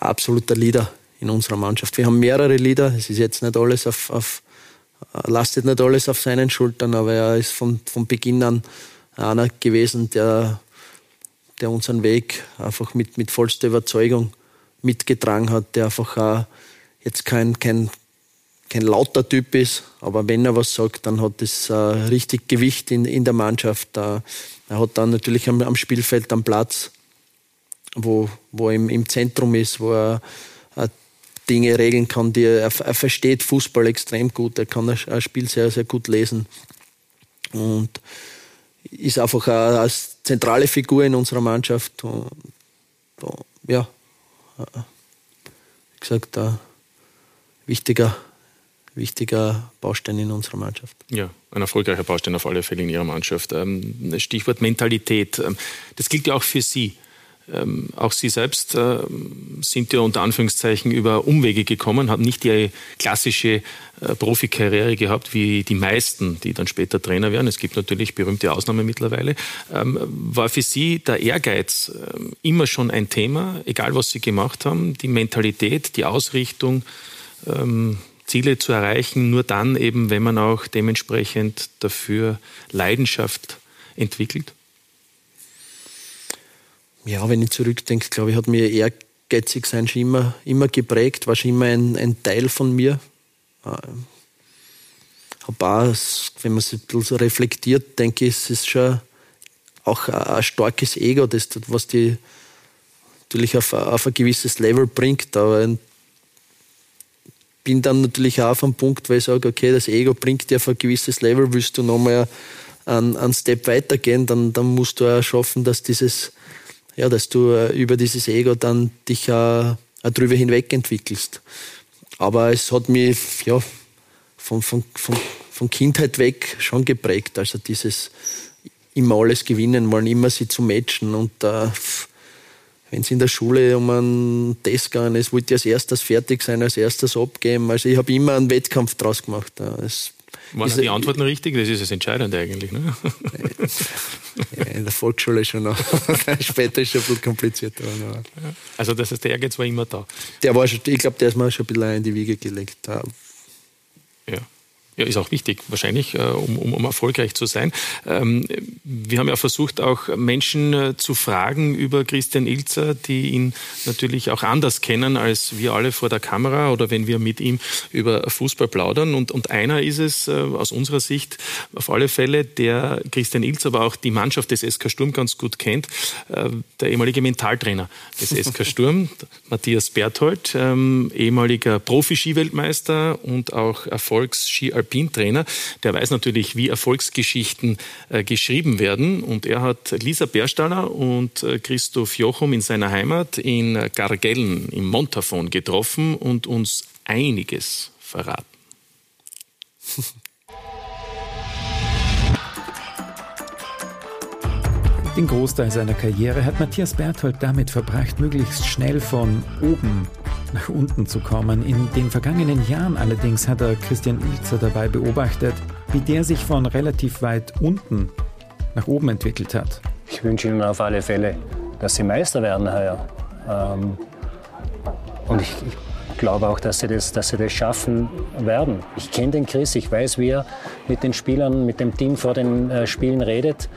absoluter Leader in unserer Mannschaft. Wir haben mehrere Leader. Es ist jetzt nicht alles auf, auf äh, lastet nicht alles auf seinen Schultern, aber er ist von, von Beginn an einer gewesen, der der unseren Weg einfach mit, mit vollster Überzeugung mitgetragen hat, der einfach auch jetzt kein, kein, kein lauter Typ ist, aber wenn er was sagt, dann hat es äh, richtig Gewicht in, in der Mannschaft. Äh, er hat dann natürlich am, am Spielfeld am Platz, wo, wo er im, im Zentrum ist, wo er äh, Dinge regeln kann, die er, er versteht Fußball extrem gut, er kann ein Spiel sehr, sehr gut lesen. Und ist einfach als zentrale Figur in unserer Mannschaft. Und, ja, wie gesagt, ein wichtiger, wichtiger Baustein in unserer Mannschaft. Ja, ein erfolgreicher Baustein auf alle Fälle in Ihrer Mannschaft. Ähm, Stichwort Mentalität. Ähm, das gilt ja auch für Sie. Ähm, auch Sie selbst äh, sind ja unter Anführungszeichen über Umwege gekommen, haben nicht die klassische äh, Profikarriere gehabt wie die meisten, die dann später Trainer werden. Es gibt natürlich berühmte Ausnahmen mittlerweile. Ähm, war für Sie der Ehrgeiz äh, immer schon ein Thema, egal was Sie gemacht haben, die Mentalität, die Ausrichtung, ähm, Ziele zu erreichen, nur dann eben, wenn man auch dementsprechend dafür Leidenschaft entwickelt? Ja, wenn ich zurückdenke, glaube ich, hat mir ehrgeizig sein schon immer, immer geprägt, war schon immer ein, ein Teil von mir. Äh, hab auch, wenn man sich ein bisschen so reflektiert, denke ich, es ist schon auch ein starkes Ego, das, was die natürlich auf, auf ein gewisses Level bringt. Aber bin dann natürlich auch auf einem Punkt, weil ich sage, okay, das Ego bringt dir auf ein gewisses Level, willst du nochmal einen, einen Step weitergehen, dann, dann musst du auch schaffen, dass dieses ja, dass du äh, über dieses Ego dann dich äh, drüber hinweg entwickelst. Aber es hat mich ja, von, von, von, von Kindheit weg schon geprägt. Also dieses immer alles gewinnen wollen, immer sie zu matchen. Und äh, wenn es in der Schule um einen Test ging, es wollte als erstes fertig sein, als erstes abgeben. Also ich habe immer einen Wettkampf draus gemacht. Es waren die Antworten richtig? Das ist das Entscheidende eigentlich. Ne? Ja, in der Volksschule schon noch. Später ist es ein bisschen komplizierter. Also das heißt, der Ehrgeiz war immer da? Der war schon, ich glaube, der ist mir schon ein bisschen in die Wiege gelegt. Ja. Ist auch wichtig, wahrscheinlich, äh, um, um, um erfolgreich zu sein. Ähm, wir haben ja versucht, auch Menschen äh, zu fragen über Christian Ilzer, die ihn natürlich auch anders kennen als wir alle vor der Kamera oder wenn wir mit ihm über Fußball plaudern. Und, und einer ist es äh, aus unserer Sicht auf alle Fälle, der Christian Ilzer, aber auch die Mannschaft des SK Sturm ganz gut kennt, der ehemalige Mentaltrainer des SK Sturm, Matthias Berthold, ähm, ehemaliger Profi-Skiweltmeister und auch Erfolgs-Ski Alpin-Trainer, der weiß natürlich, wie Erfolgsgeschichten äh, geschrieben werden. Und er hat Lisa Berstaller und äh, Christoph Jochum in seiner Heimat in Gargellen im Montafon getroffen und uns einiges verraten. Den Großteil seiner Karriere hat Matthias Berthold damit verbracht, möglichst schnell von oben nach unten zu kommen. In den vergangenen Jahren allerdings hat er Christian Ilzer dabei beobachtet, wie der sich von relativ weit unten nach oben entwickelt hat. Ich wünsche Ihnen auf alle Fälle, dass Sie Meister werden heuer. Ähm, Und ich, ich glaube auch, dass sie, das, dass sie das schaffen werden. Ich kenne den Chris, ich weiß, wie er mit den Spielern, mit dem Team vor den äh, Spielen redet,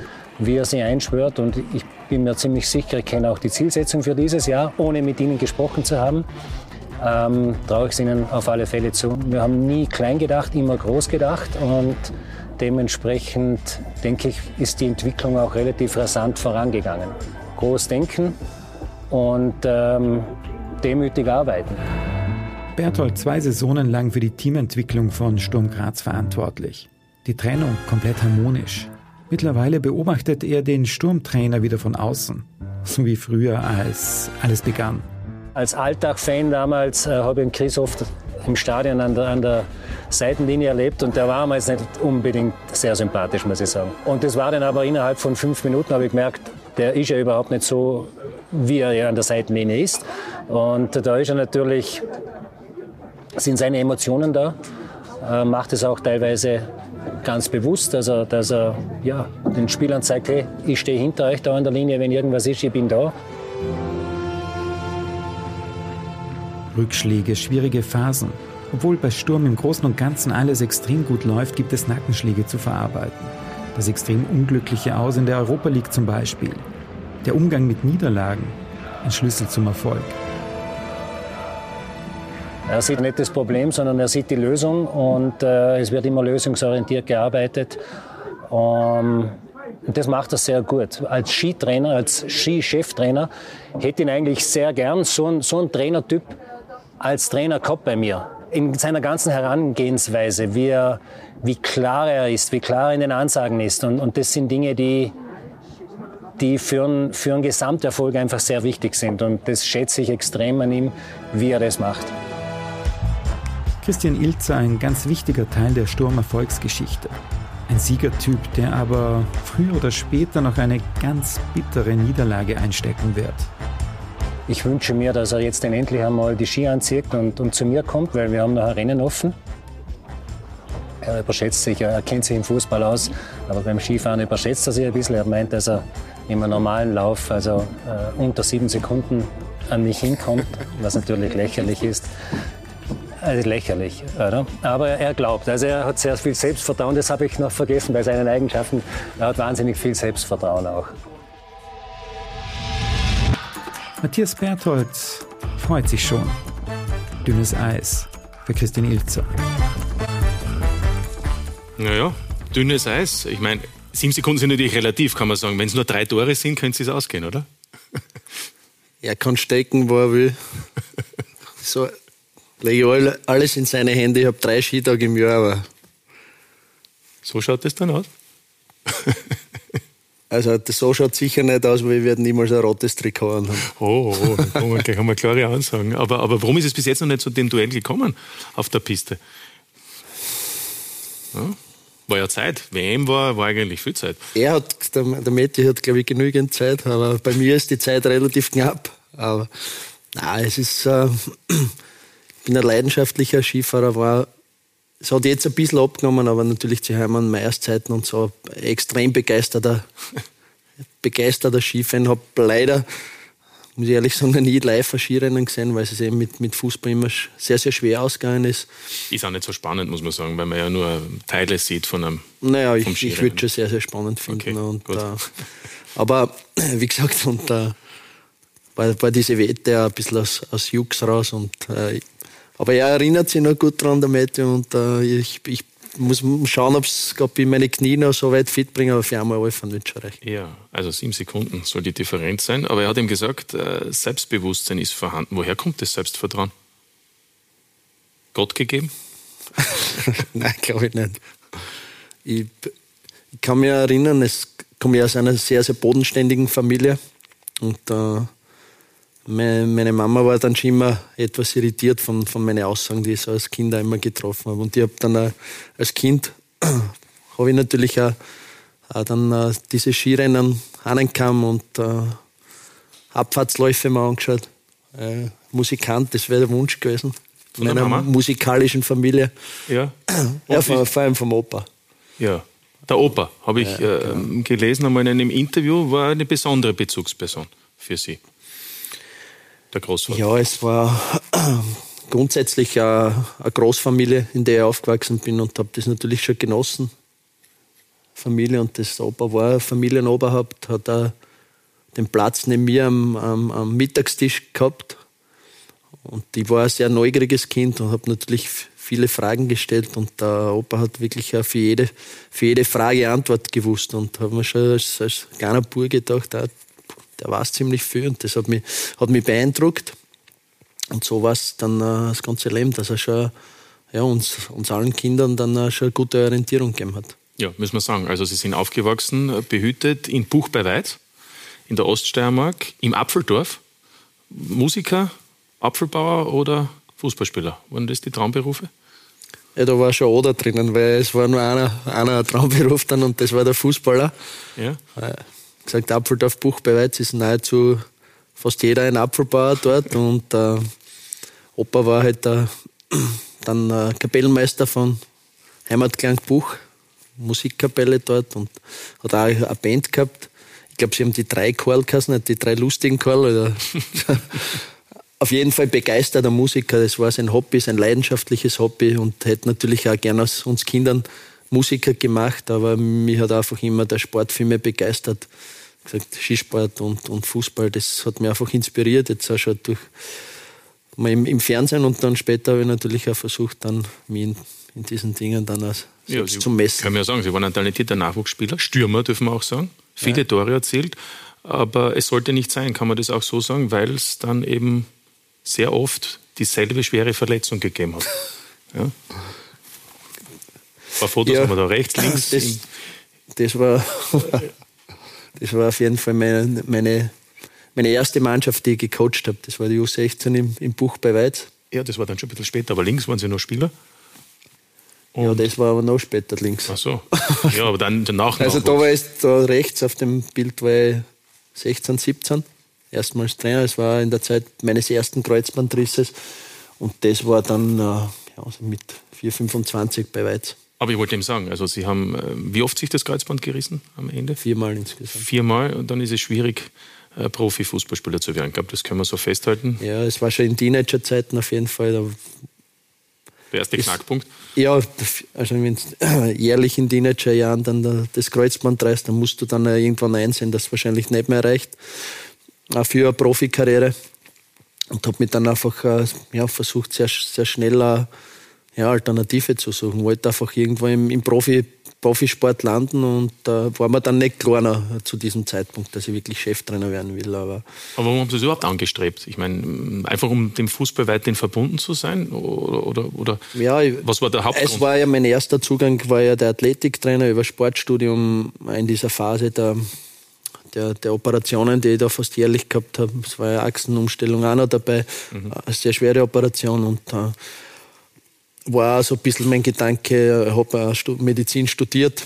wie er sie einschwört. Und ich bin mir ziemlich sicher, ich kenne auch die Zielsetzung für dieses Jahr, ohne mit ihnen gesprochen zu haben. Ähm, traue ich es ihnen auf alle Fälle zu. Wir haben nie klein gedacht, immer groß gedacht und dementsprechend, denke ich, ist die Entwicklung auch relativ rasant vorangegangen. Groß denken und ähm, demütig arbeiten. Berthold zwei Saisonen lang für die Teamentwicklung von Sturm Graz verantwortlich. Die Trennung komplett harmonisch. Mittlerweile beobachtet er den Sturmtrainer wieder von außen, so wie früher, als alles begann. Als Alltag-Fan damals äh, habe ich Chris oft im Stadion an der, an der Seitenlinie erlebt und der war mir nicht unbedingt sehr sympathisch, muss ich sagen. Und das war dann aber innerhalb von fünf Minuten, habe ich gemerkt, der ist ja überhaupt nicht so, wie er ja an der Seitenlinie ist. Und da ist er natürlich, sind seine Emotionen da, äh, macht es auch teilweise ganz bewusst, dass er, dass er ja, den Spielern zeigt, hey, ich stehe hinter euch da an der Linie, wenn irgendwas ist, ich bin da. Rückschläge, schwierige Phasen. Obwohl bei Sturm im Großen und Ganzen alles extrem gut läuft, gibt es Nackenschläge zu verarbeiten. Das extrem unglückliche Aus in der Europa League zum Beispiel. Der Umgang mit Niederlagen, ein Schlüssel zum Erfolg. Er sieht nicht das Problem, sondern er sieht die Lösung und äh, es wird immer lösungsorientiert gearbeitet. Um, und das macht er sehr gut. Als Skitrainer, als Skicheftrainer hätte ihn eigentlich sehr gern so ein, so ein Trainertyp als Trainer gehabt bei mir. In seiner ganzen Herangehensweise, wie, er, wie klar er ist, wie klar er in den Ansagen ist. Und, und das sind Dinge, die, die für, einen, für einen Gesamterfolg einfach sehr wichtig sind. Und das schätze ich extrem an ihm, wie er das macht. Christian Ilzer ein ganz wichtiger Teil der Sturmerfolgsgeschichte. Ein Siegertyp, der aber früher oder später noch eine ganz bittere Niederlage einstecken wird. Ich wünsche mir, dass er jetzt endlich einmal die Ski anzieht und, und zu mir kommt, weil wir haben noch ein Rennen offen. Er überschätzt sich, er kennt sich im Fußball aus, aber beim Skifahren überschätzt er sich ein bisschen. Er meint, dass er im normalen Lauf, also äh, unter sieben Sekunden an mich hinkommt, was natürlich lächerlich ist. Also lächerlich, oder? Aber er glaubt, also er hat sehr viel Selbstvertrauen, das habe ich noch vergessen bei seinen Eigenschaften. Er hat wahnsinnig viel Selbstvertrauen auch. Matthias Berthold freut sich schon. Dünnes Eis für Christian Ilzer. Naja, dünnes Eis. Ich meine, sieben Sekunden sind natürlich relativ, kann man sagen. Wenn es nur drei Tore sind, könnte es ausgehen, oder? Er kann stecken, wo er will. So lege ich alles in seine Hände. Ich habe drei Skitage im Jahr, aber. So schaut es dann aus? Also so schaut es sicher nicht aus, weil wir werden niemals ein rotes Trikot haben. Oh, oh man gleich einmal klare Ansagen. Aber, aber warum ist es bis jetzt noch nicht zu dem Duell gekommen auf der Piste? Ja, war ja Zeit. WM war, war eigentlich viel Zeit. Er hat, der, der Meti hat, glaube ich, genügend Zeit, aber bei mir ist die Zeit relativ knapp. Aber na, es ist, äh, bin ein leidenschaftlicher Skifahrer, war es hat jetzt ein bisschen abgenommen, aber natürlich zu Heimann, Meierszeiten und so extrem begeisterter, begeisterter Skifan. Habe leider, muss ich ehrlich sagen, nie live ein Skirennen gesehen, weil es eben mit, mit Fußball immer sehr, sehr schwer ausgegangen ist. Ist auch nicht so spannend, muss man sagen, weil man ja nur Teile sieht von einem Naja, ich, ich würde schon sehr, sehr spannend finden. Okay, und, äh, aber wie gesagt, und, äh, war, war diese Wette ein bisschen aus, aus Jux raus und äh, aber er erinnert sich noch gut dran, der Matthew, und äh, ich, ich muss schauen, ob ich meine Knie noch so weit fit bringe, aber für einmal Alpha wird schon reichen. Ja, also sieben Sekunden soll die Differenz sein. Aber er hat ihm gesagt, äh, Selbstbewusstsein ist vorhanden. Woher kommt das Selbstvertrauen? Gott gegeben? Nein, glaube ich nicht. Ich, ich, kann mich erinnern, es komme ja aus einer sehr, sehr bodenständigen Familie. Und äh, meine Mama war dann schon immer etwas irritiert von, von meinen Aussagen, die ich so als Kind immer getroffen habe. Und ich habe dann auch, als Kind habe ich natürlich auch, auch dann äh, diese Skirennen ankam und äh, Abfahrtsläufe mal angeschaut. Äh, Musikant, das wäre der Wunsch gewesen. Von meiner musikalischen Familie. Ja. ja vor, vor, allem vom Opa. Ja. Der Opa, habe ich ja, genau. äh, gelesen einmal in einem Interview, war eine besondere Bezugsperson für Sie. Der Großvater? Ja, es war grundsätzlich eine, Großfamilie, in der ich aufgewachsen bin und habe das natürlich schon genossen. Familie und das Opa war Familienoberhaupt, hat auch den Platz neben mir am, am, am Mittagstisch gehabt. Und ich war ein sehr neugieriges Kind und habe natürlich viele Fragen gestellt und der Opa hat wirklich auch für jede, für jede Frage Antwort gewusst und habe mir schon als, als kleiner Bub gedacht, ah, der weiß ziemlich viel und das hat mich, hat mich beeindruckt. Und so war es dann äh, das ganze Leben, dass er schon ja, uns, uns allen Kindern dann äh, schon eine gute Orientierung gegeben hat. Ja, müssen wir sagen. Also Sie sind aufgewachsen, behütet in Buch bei Weiz, in der Oststeiermark, im Apfeldorf. Musiker, Apfelbauer oder Fußballspieler? Waren das die Traumberufe? Ja, da war schon Oder drinnen, weil es war nur einer, einer Traumberuf dann und das war der Fußballer. Ja. Äh, gesagt, Apfeldorf Buch bei Weiz ist nahezu fast jeder ein Apfelbauer dort und äh, Opa war halt äh, dann äh, Kapellmeister von Heimatklang Buch, Musikkapelle dort und hat auch eine Band gehabt. Ich glaube, sie haben die drei Chorl nicht die drei lustigen Chorl. Auf jeden Fall begeisterter Musiker. Das war sein Hobby, sein leidenschaftliches Hobby und hätte natürlich auch gerne aus uns Kindern Musiker gemacht, aber mich hat einfach immer der Sport viel mehr begeistert gesagt, Skisport und, und Fußball, das hat mich einfach inspiriert, jetzt auch schon durch mal im, im Fernsehen und dann später habe ich natürlich auch versucht, dann mich in, in diesen Dingen dann auch ja, zu messen. Kann man ja sagen, Sie waren ein talentierter Nachwuchsspieler, Stürmer dürfen wir auch sagen, viele ja. Tore erzielt, aber es sollte nicht sein, kann man das auch so sagen, weil es dann eben sehr oft dieselbe schwere Verletzung gegeben hat. Ja. Ein paar Fotos ja, haben wir da rechts, links. Das, das war das war auf jeden Fall meine, meine, meine erste Mannschaft, die ich gecoacht habe. Das war die U16 im, im Buch bei Weiz. Ja, das war dann schon ein bisschen später, aber links waren Sie noch Spieler? Und ja, das war aber noch später links. Ach so. Ja, aber dann danach Also da war ich da rechts auf dem Bild war ich 16, 17. Erstmals Trainer. Es war in der Zeit meines ersten Kreuzbandrisses. Und das war dann äh, ja, also mit 4, 25 bei Weiz. Aber ich wollte ihm sagen, also Sie haben, äh, wie oft sich das Kreuzband gerissen am Ende? Viermal insgesamt. Viermal und dann ist es schwierig, äh, Profifußballspieler zu werden. Ich glaube, das können wir so festhalten. Ja, es war schon in Teenagerzeiten auf jeden Fall. Der erste ist, Knackpunkt? Ja, also wenn du jährlich in Teenagerjahren dann das Kreuzband reißt, dann musst du dann irgendwann einsehen, dass es wahrscheinlich nicht mehr reicht auch für eine Profikarriere. Und habe mich dann einfach äh, ja, versucht, sehr, sehr schnell ja, Alternative zu suchen. Wollte einfach irgendwo im, im Profi, Profisport landen und da äh, war mir dann nicht klar zu diesem Zeitpunkt, dass ich wirklich Cheftrainer werden will. Aber, aber warum haben Sie das überhaupt angestrebt? Ich meine, einfach um dem Fußball weiterhin verbunden zu sein? Oder, oder, oder ja, was war der Hauptgrund? Es war ja mein erster Zugang, war ja der Athletiktrainer über Sportstudium in dieser Phase der der, der Operationen, die ich da fast jährlich gehabt habe. Es war ja Achsenumstellung auch noch dabei, mhm. eine sehr schwere Operation und äh, war auch so ein bisschen mein Gedanke, ich habe Medizin studiert.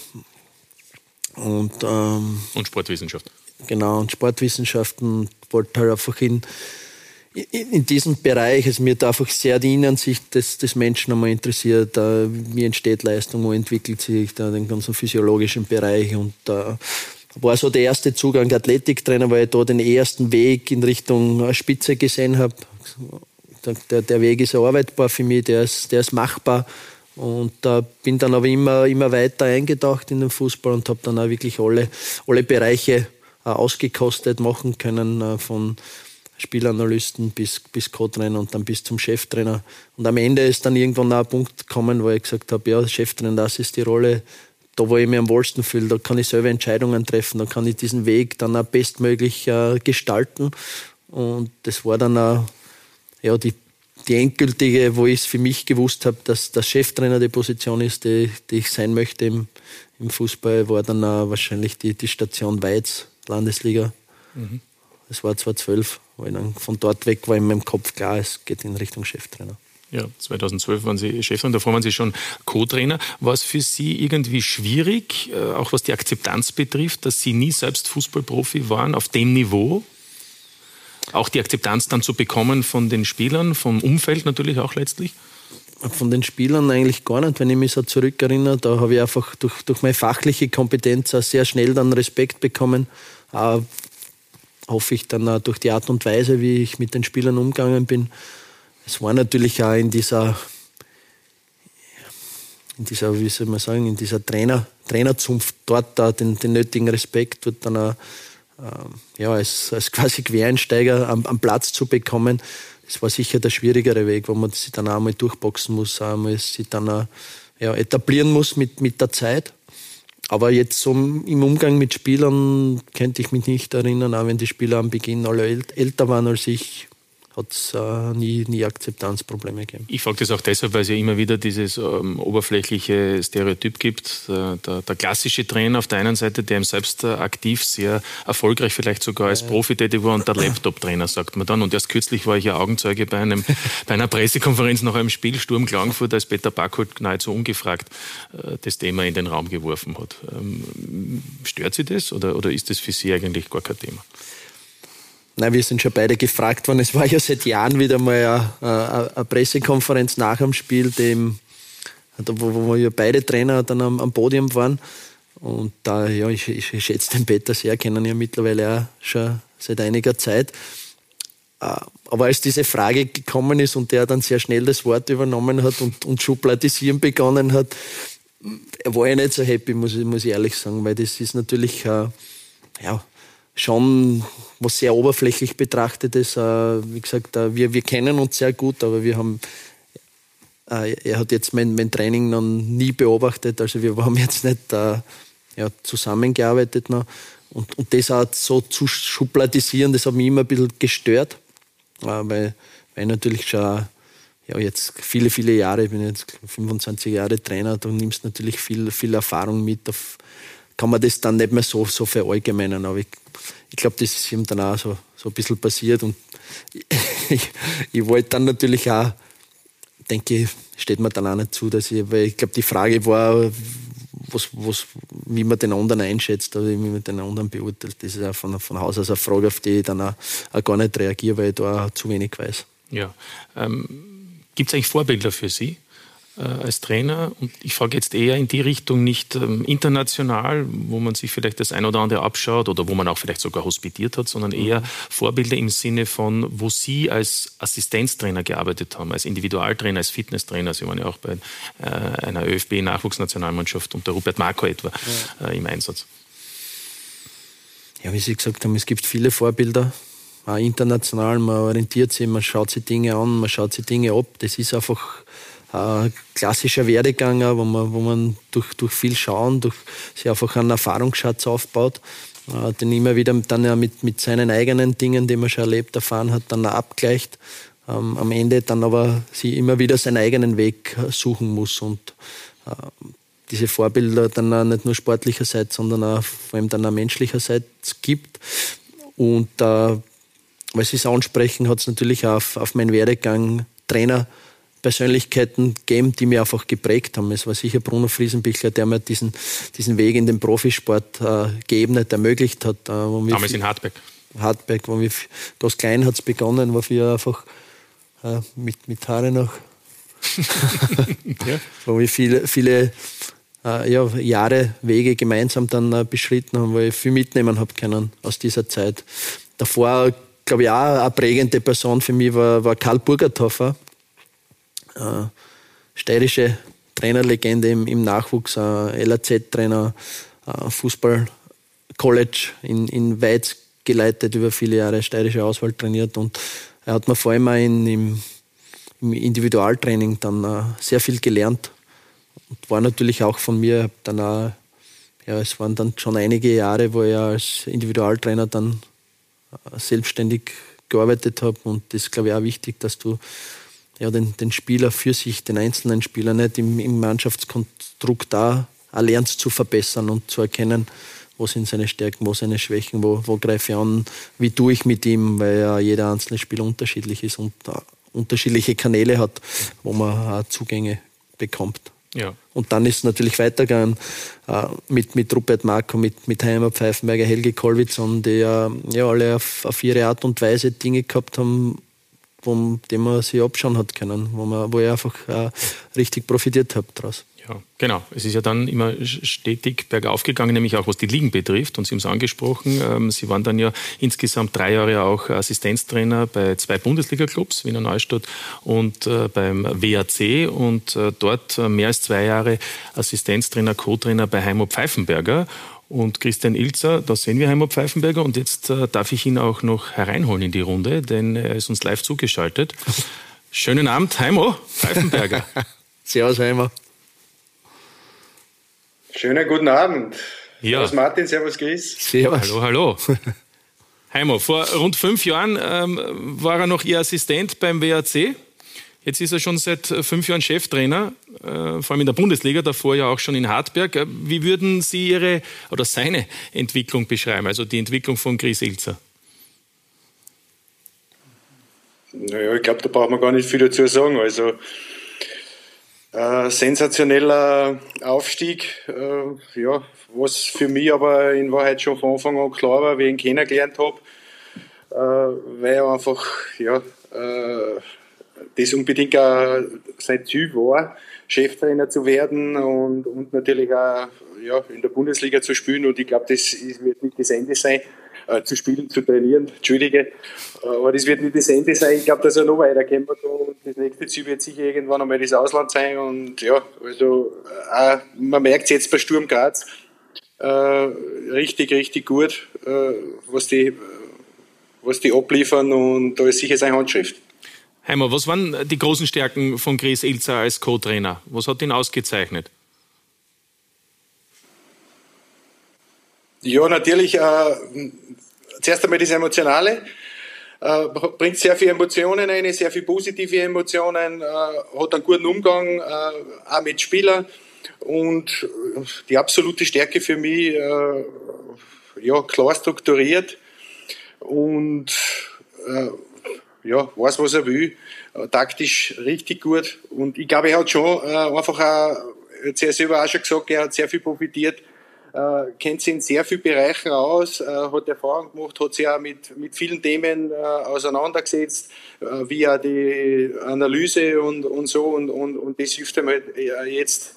Und, ähm, und Sportwissenschaft. Genau, und Sportwissenschaften wollte halt einfach in, in, in diesem Bereich, also mir hat einfach sehr die Innensicht des, des Menschen einmal interessiert, äh, wie entsteht Leistung, wo entwickelt sich da den ganzen physiologischen Bereich und äh, war so der erste Zugang Athletiktrainer, weil ich da den ersten Weg in Richtung Spitze gesehen habe der, der Weg ist erarbeitbar für mich, der ist, der ist machbar. Und da bin dann aber immer, immer weiter eingetaucht in den Fußball und habe dann auch wirklich alle, alle Bereiche äh, ausgekostet machen können, äh, von Spielanalysten bis, bis Co-Trainer und dann bis zum Cheftrainer. Und am Ende ist dann irgendwann auch ein Punkt gekommen, wo ich gesagt habe, ja, Cheftrainer, das ist die Rolle, da wo ich mich am wohlsten fühle, da kann ich selber Entscheidungen treffen, da kann ich diesen Weg dann auch bestmöglich äh, gestalten. Und das war dann auch ja, die, die endgültige, wo ich es für mich gewusst habe, dass das Cheftrainer die Position ist, die, die ich sein möchte im, im Fußball, war dann auch wahrscheinlich die, die Station Weiz, Landesliga. Mhm. Das war 2012, weil dann von dort weg war in meinem Kopf klar, es geht in Richtung Cheftrainer. Ja, 2012 waren Sie Cheftrainer, davor waren Sie schon Co-Trainer. War es für Sie irgendwie schwierig, äh, auch was die Akzeptanz betrifft, dass Sie nie selbst Fußballprofi waren auf dem Niveau? Auch die Akzeptanz dann zu bekommen von den Spielern, vom Umfeld natürlich auch letztlich? Von den Spielern eigentlich gar nicht, wenn ich mich so zurückerinnere. Da habe ich einfach durch, durch meine fachliche Kompetenz auch sehr schnell dann Respekt bekommen. Auch hoffe ich dann durch die Art und Weise, wie ich mit den Spielern umgegangen bin. Es war natürlich auch in dieser, in dieser, wie soll man sagen, in dieser Trainer, Trainerzunft dort da den, den nötigen Respekt, dort dann auch, ja, als, als quasi Quereinsteiger am, am Platz zu bekommen. Das war sicher der schwierigere Weg, wo man sich dann auch mal durchboxen muss, einmal sich dann auch, ja, etablieren muss mit, mit der Zeit. Aber jetzt so im Umgang mit Spielern könnte ich mich nicht erinnern, auch wenn die Spieler am Beginn alle älter waren als ich, hat es äh, nie, nie Akzeptanzprobleme gegeben. Ich frage das auch deshalb, weil es ja immer wieder dieses ähm, oberflächliche Stereotyp gibt. Der, der, der, klassische Trainer auf der einen Seite, der ihm selbst äh, aktiv sehr erfolgreich vielleicht sogar als Profi tätig war und der Laptop-Trainer, sagt man dann. Und erst kürzlich war ich ja Augenzeuge bei, einem, bei einer Pressekonferenz nach einem Spiel Sturm Klagenfurt, als Peter Backholt nahezu ungefragt äh, das Thema in den Raum geworfen hat. Ähm, stört Sie das oder, oder ist das für Sie eigentlich gar kein Thema? Nein, wir sind schon beide gefragt worden. Es war ja seit Jahren wieder mal eine, eine Pressekonferenz nach dem Spiel, dem, wo, wo ja beide Trainer dann am, am Podium waren. Und da, ja, ich, ich, schätze den Peter sehr, kennen ja mittlerweile auch schon seit einiger Zeit. Äh, aber als diese Frage gekommen ist und der dann sehr schnell das Wort übernommen hat und, und schubladisieren begonnen hat, war ich nicht so happy, muss ich, muss ich ehrlich sagen, weil das ist natürlich, äh, ja, schon was sehr oberflächlich betrachtet ist. Äh, wie gesagt, äh, wir, wir kennen uns sehr gut, aber wir haben, äh, er hat jetzt mein, mein Training noch nie beobachtet, also wir haben jetzt nicht ja, zusammengearbeitet noch. Und, und das auch so zu schubladisieren, das hat mich immer ein bisschen gestört, weil, weil natürlich schon ja, jetzt viele, viele Jahre, ich bin jetzt 25 Jahre Trainer, du nimmst natürlich viel, viel Erfahrung mit. Auf, kann man das dann nicht mehr so, so verallgemeinern. Aber ich ich glaube, das ist ihm dann auch so, so ein bisschen passiert. Und ich, ich wollte dann natürlich auch, denke ich, steht mir dann auch nicht zu, dass ich, weil ich glaube, die Frage war, was, was, wie man den anderen einschätzt oder wie man den anderen beurteilt. Das ist auch von, von Haus aus eine Frage, auf die ich dann auch, auch gar nicht reagiere, weil ich da auch zu wenig weiß. Ja. Ähm, Gibt es eigentlich Vorbilder für Sie? Äh, als Trainer. Und ich frage jetzt eher in die Richtung nicht ähm, international, wo man sich vielleicht das ein oder andere abschaut oder wo man auch vielleicht sogar hospitiert hat, sondern eher Vorbilder im Sinne von, wo Sie als Assistenztrainer gearbeitet haben, als Individualtrainer, als Fitnesstrainer. Sie waren ja auch bei äh, einer ÖFB-Nachwuchsnationalmannschaft unter Rupert Marco etwa ja. äh, im Einsatz. Ja, wie Sie gesagt haben, es gibt viele Vorbilder auch international, man orientiert sich, man schaut sich Dinge an, man schaut sich Dinge ab. Das ist einfach äh, klassischer Werdegang, wo man, wo man durch, durch viel Schauen, durch sich einfach einen Erfahrungsschatz aufbaut, äh, den immer wieder dann ja mit, mit seinen eigenen Dingen, die man schon erlebt, erfahren hat, dann abgleicht. Ähm, am Ende dann aber sie immer wieder seinen eigenen Weg suchen muss und äh, diese Vorbilder dann auch nicht nur sportlicherseits, sondern auch vor allem dann auch menschlicherseits gibt. Und äh, weil Sie es ansprechen, hat es natürlich auch auf, auf meinen Werdegang Trainer Persönlichkeiten gegeben, die mir einfach geprägt haben. Es war sicher Bruno Friesenbichler, der mir diesen, diesen Weg in den Profisport äh, geebnet, ermöglicht hat. Äh, Damals in Hartberg. Hartberg, wo wir ganz klein hat es begonnen, wo wir einfach äh, mit, mit Haare noch, ja. wo wir viele, viele äh, ja, Jahre, Wege gemeinsam dann äh, beschritten haben, wo ich viel mitnehmen habe können aus dieser Zeit. Davor, glaube ich, auch eine prägende Person für mich war, war Karl Burgertoffer, äh, steirische Trainerlegende im, im Nachwuchs, äh, LAZ-Trainer, äh, Fußball-College in, in Weiz geleitet, über viele Jahre steirische Auswahl trainiert und er hat mir vor allem auch in, im, im Individualtraining dann äh, sehr viel gelernt und war natürlich auch von mir dann auch, ja, es waren dann schon einige Jahre, wo ich als Individualtrainer dann äh, selbstständig gearbeitet habe und das ist, glaube ich, auch wichtig, dass du ja, den, den Spieler für sich, den einzelnen Spieler nicht im, im Mannschaftskonstrukt da lernst zu verbessern und zu erkennen, wo sind seine Stärken, wo seine Schwächen, wo, wo greife ich an, wie tue ich mit ihm, weil ja jeder einzelne Spieler unterschiedlich ist und uh, unterschiedliche Kanäle hat, wo man uh, Zugänge bekommt. Ja. Und dann ist es natürlich weitergegangen uh, mit, mit Rupert Marko, mit, mit Heimer Pfeifenberger, Helge Kollwitz, die ja, ja alle auf, auf ihre Art und Weise Dinge gehabt haben, von dem man sich abschauen hat können, wo, man, wo ich einfach äh, richtig profitiert habe daraus. Ja, genau. Es ist ja dann immer stetig bergauf gegangen, nämlich auch was die Ligen betrifft. Und Sie haben es angesprochen, ähm, Sie waren dann ja insgesamt drei Jahre auch Assistenztrainer bei zwei Bundesliga-Clubs, Wiener Neustadt und äh, beim WAC und äh, dort äh, mehr als zwei Jahre Assistenztrainer, Co-Trainer bei Heimo Pfeifenberger. Und Christian Ilzer, da sehen wir Heimo Pfeifenberger und jetzt äh, darf ich ihn auch noch hereinholen in die Runde, denn er ist uns live zugeschaltet. Schönen Abend, Heimo Pfeifenberger. Servus, Heimo. Schönen guten Abend. Ja. Servus Martin, servus Chris. Servus. Hallo, hallo. Heimo, vor rund fünf Jahren ähm, war er noch Ihr Assistent beim WAC. Jetzt ist er schon seit fünf Jahren Cheftrainer, äh, vor allem in der Bundesliga, davor ja auch schon in Hartberg. Äh, wie würden Sie Ihre oder seine Entwicklung beschreiben, also die Entwicklung von Chris Ilzer? Naja, ich glaube, da braucht man gar nicht viel dazu sagen. Also äh, sensationeller Aufstieg, äh, ja, was für mich aber in Wahrheit schon von Anfang an klar war, wie ich ihn kennengelernt habe, äh, weil er einfach, ja, äh, das unbedingt auch sein Ziel war, Cheftrainer zu werden und, und natürlich auch ja, in der Bundesliga zu spielen. Und ich glaube, das wird nicht das Ende sein äh, zu spielen, zu trainieren, entschuldige. Äh, aber das wird nicht das Ende sein. Ich glaube, dass er noch weiterkommen wird und das nächste Ziel wird sicher irgendwann einmal das Ausland sein. Und ja, also äh, man merkt es jetzt bei Sturm Graz äh, richtig, richtig gut, äh, was, die, was die abliefern und da ist sicher seine Handschrift. Heimer, was waren die großen Stärken von Chris Ilzer als Co-Trainer? Was hat ihn ausgezeichnet? Ja, natürlich. Äh, zuerst einmal das Emotionale. Äh, bringt sehr viele Emotionen ein, sehr viele positive Emotionen, äh, hat einen guten Umgang äh, auch mit Spielern. Und die absolute Stärke für mich, äh, ja, klar strukturiert und äh, ja, weiß, was er will, taktisch richtig gut. Und ich glaube, er hat schon einfach auch, jetzt er selber auch schon gesagt, er hat sehr viel profitiert äh, kennt sich in sehr vielen Bereichen aus, äh, hat Erfahrung gemacht, hat sich auch mit, mit vielen Themen äh, auseinandergesetzt, äh, via die Analyse und, und so und, und, und das hilft ihm halt äh, jetzt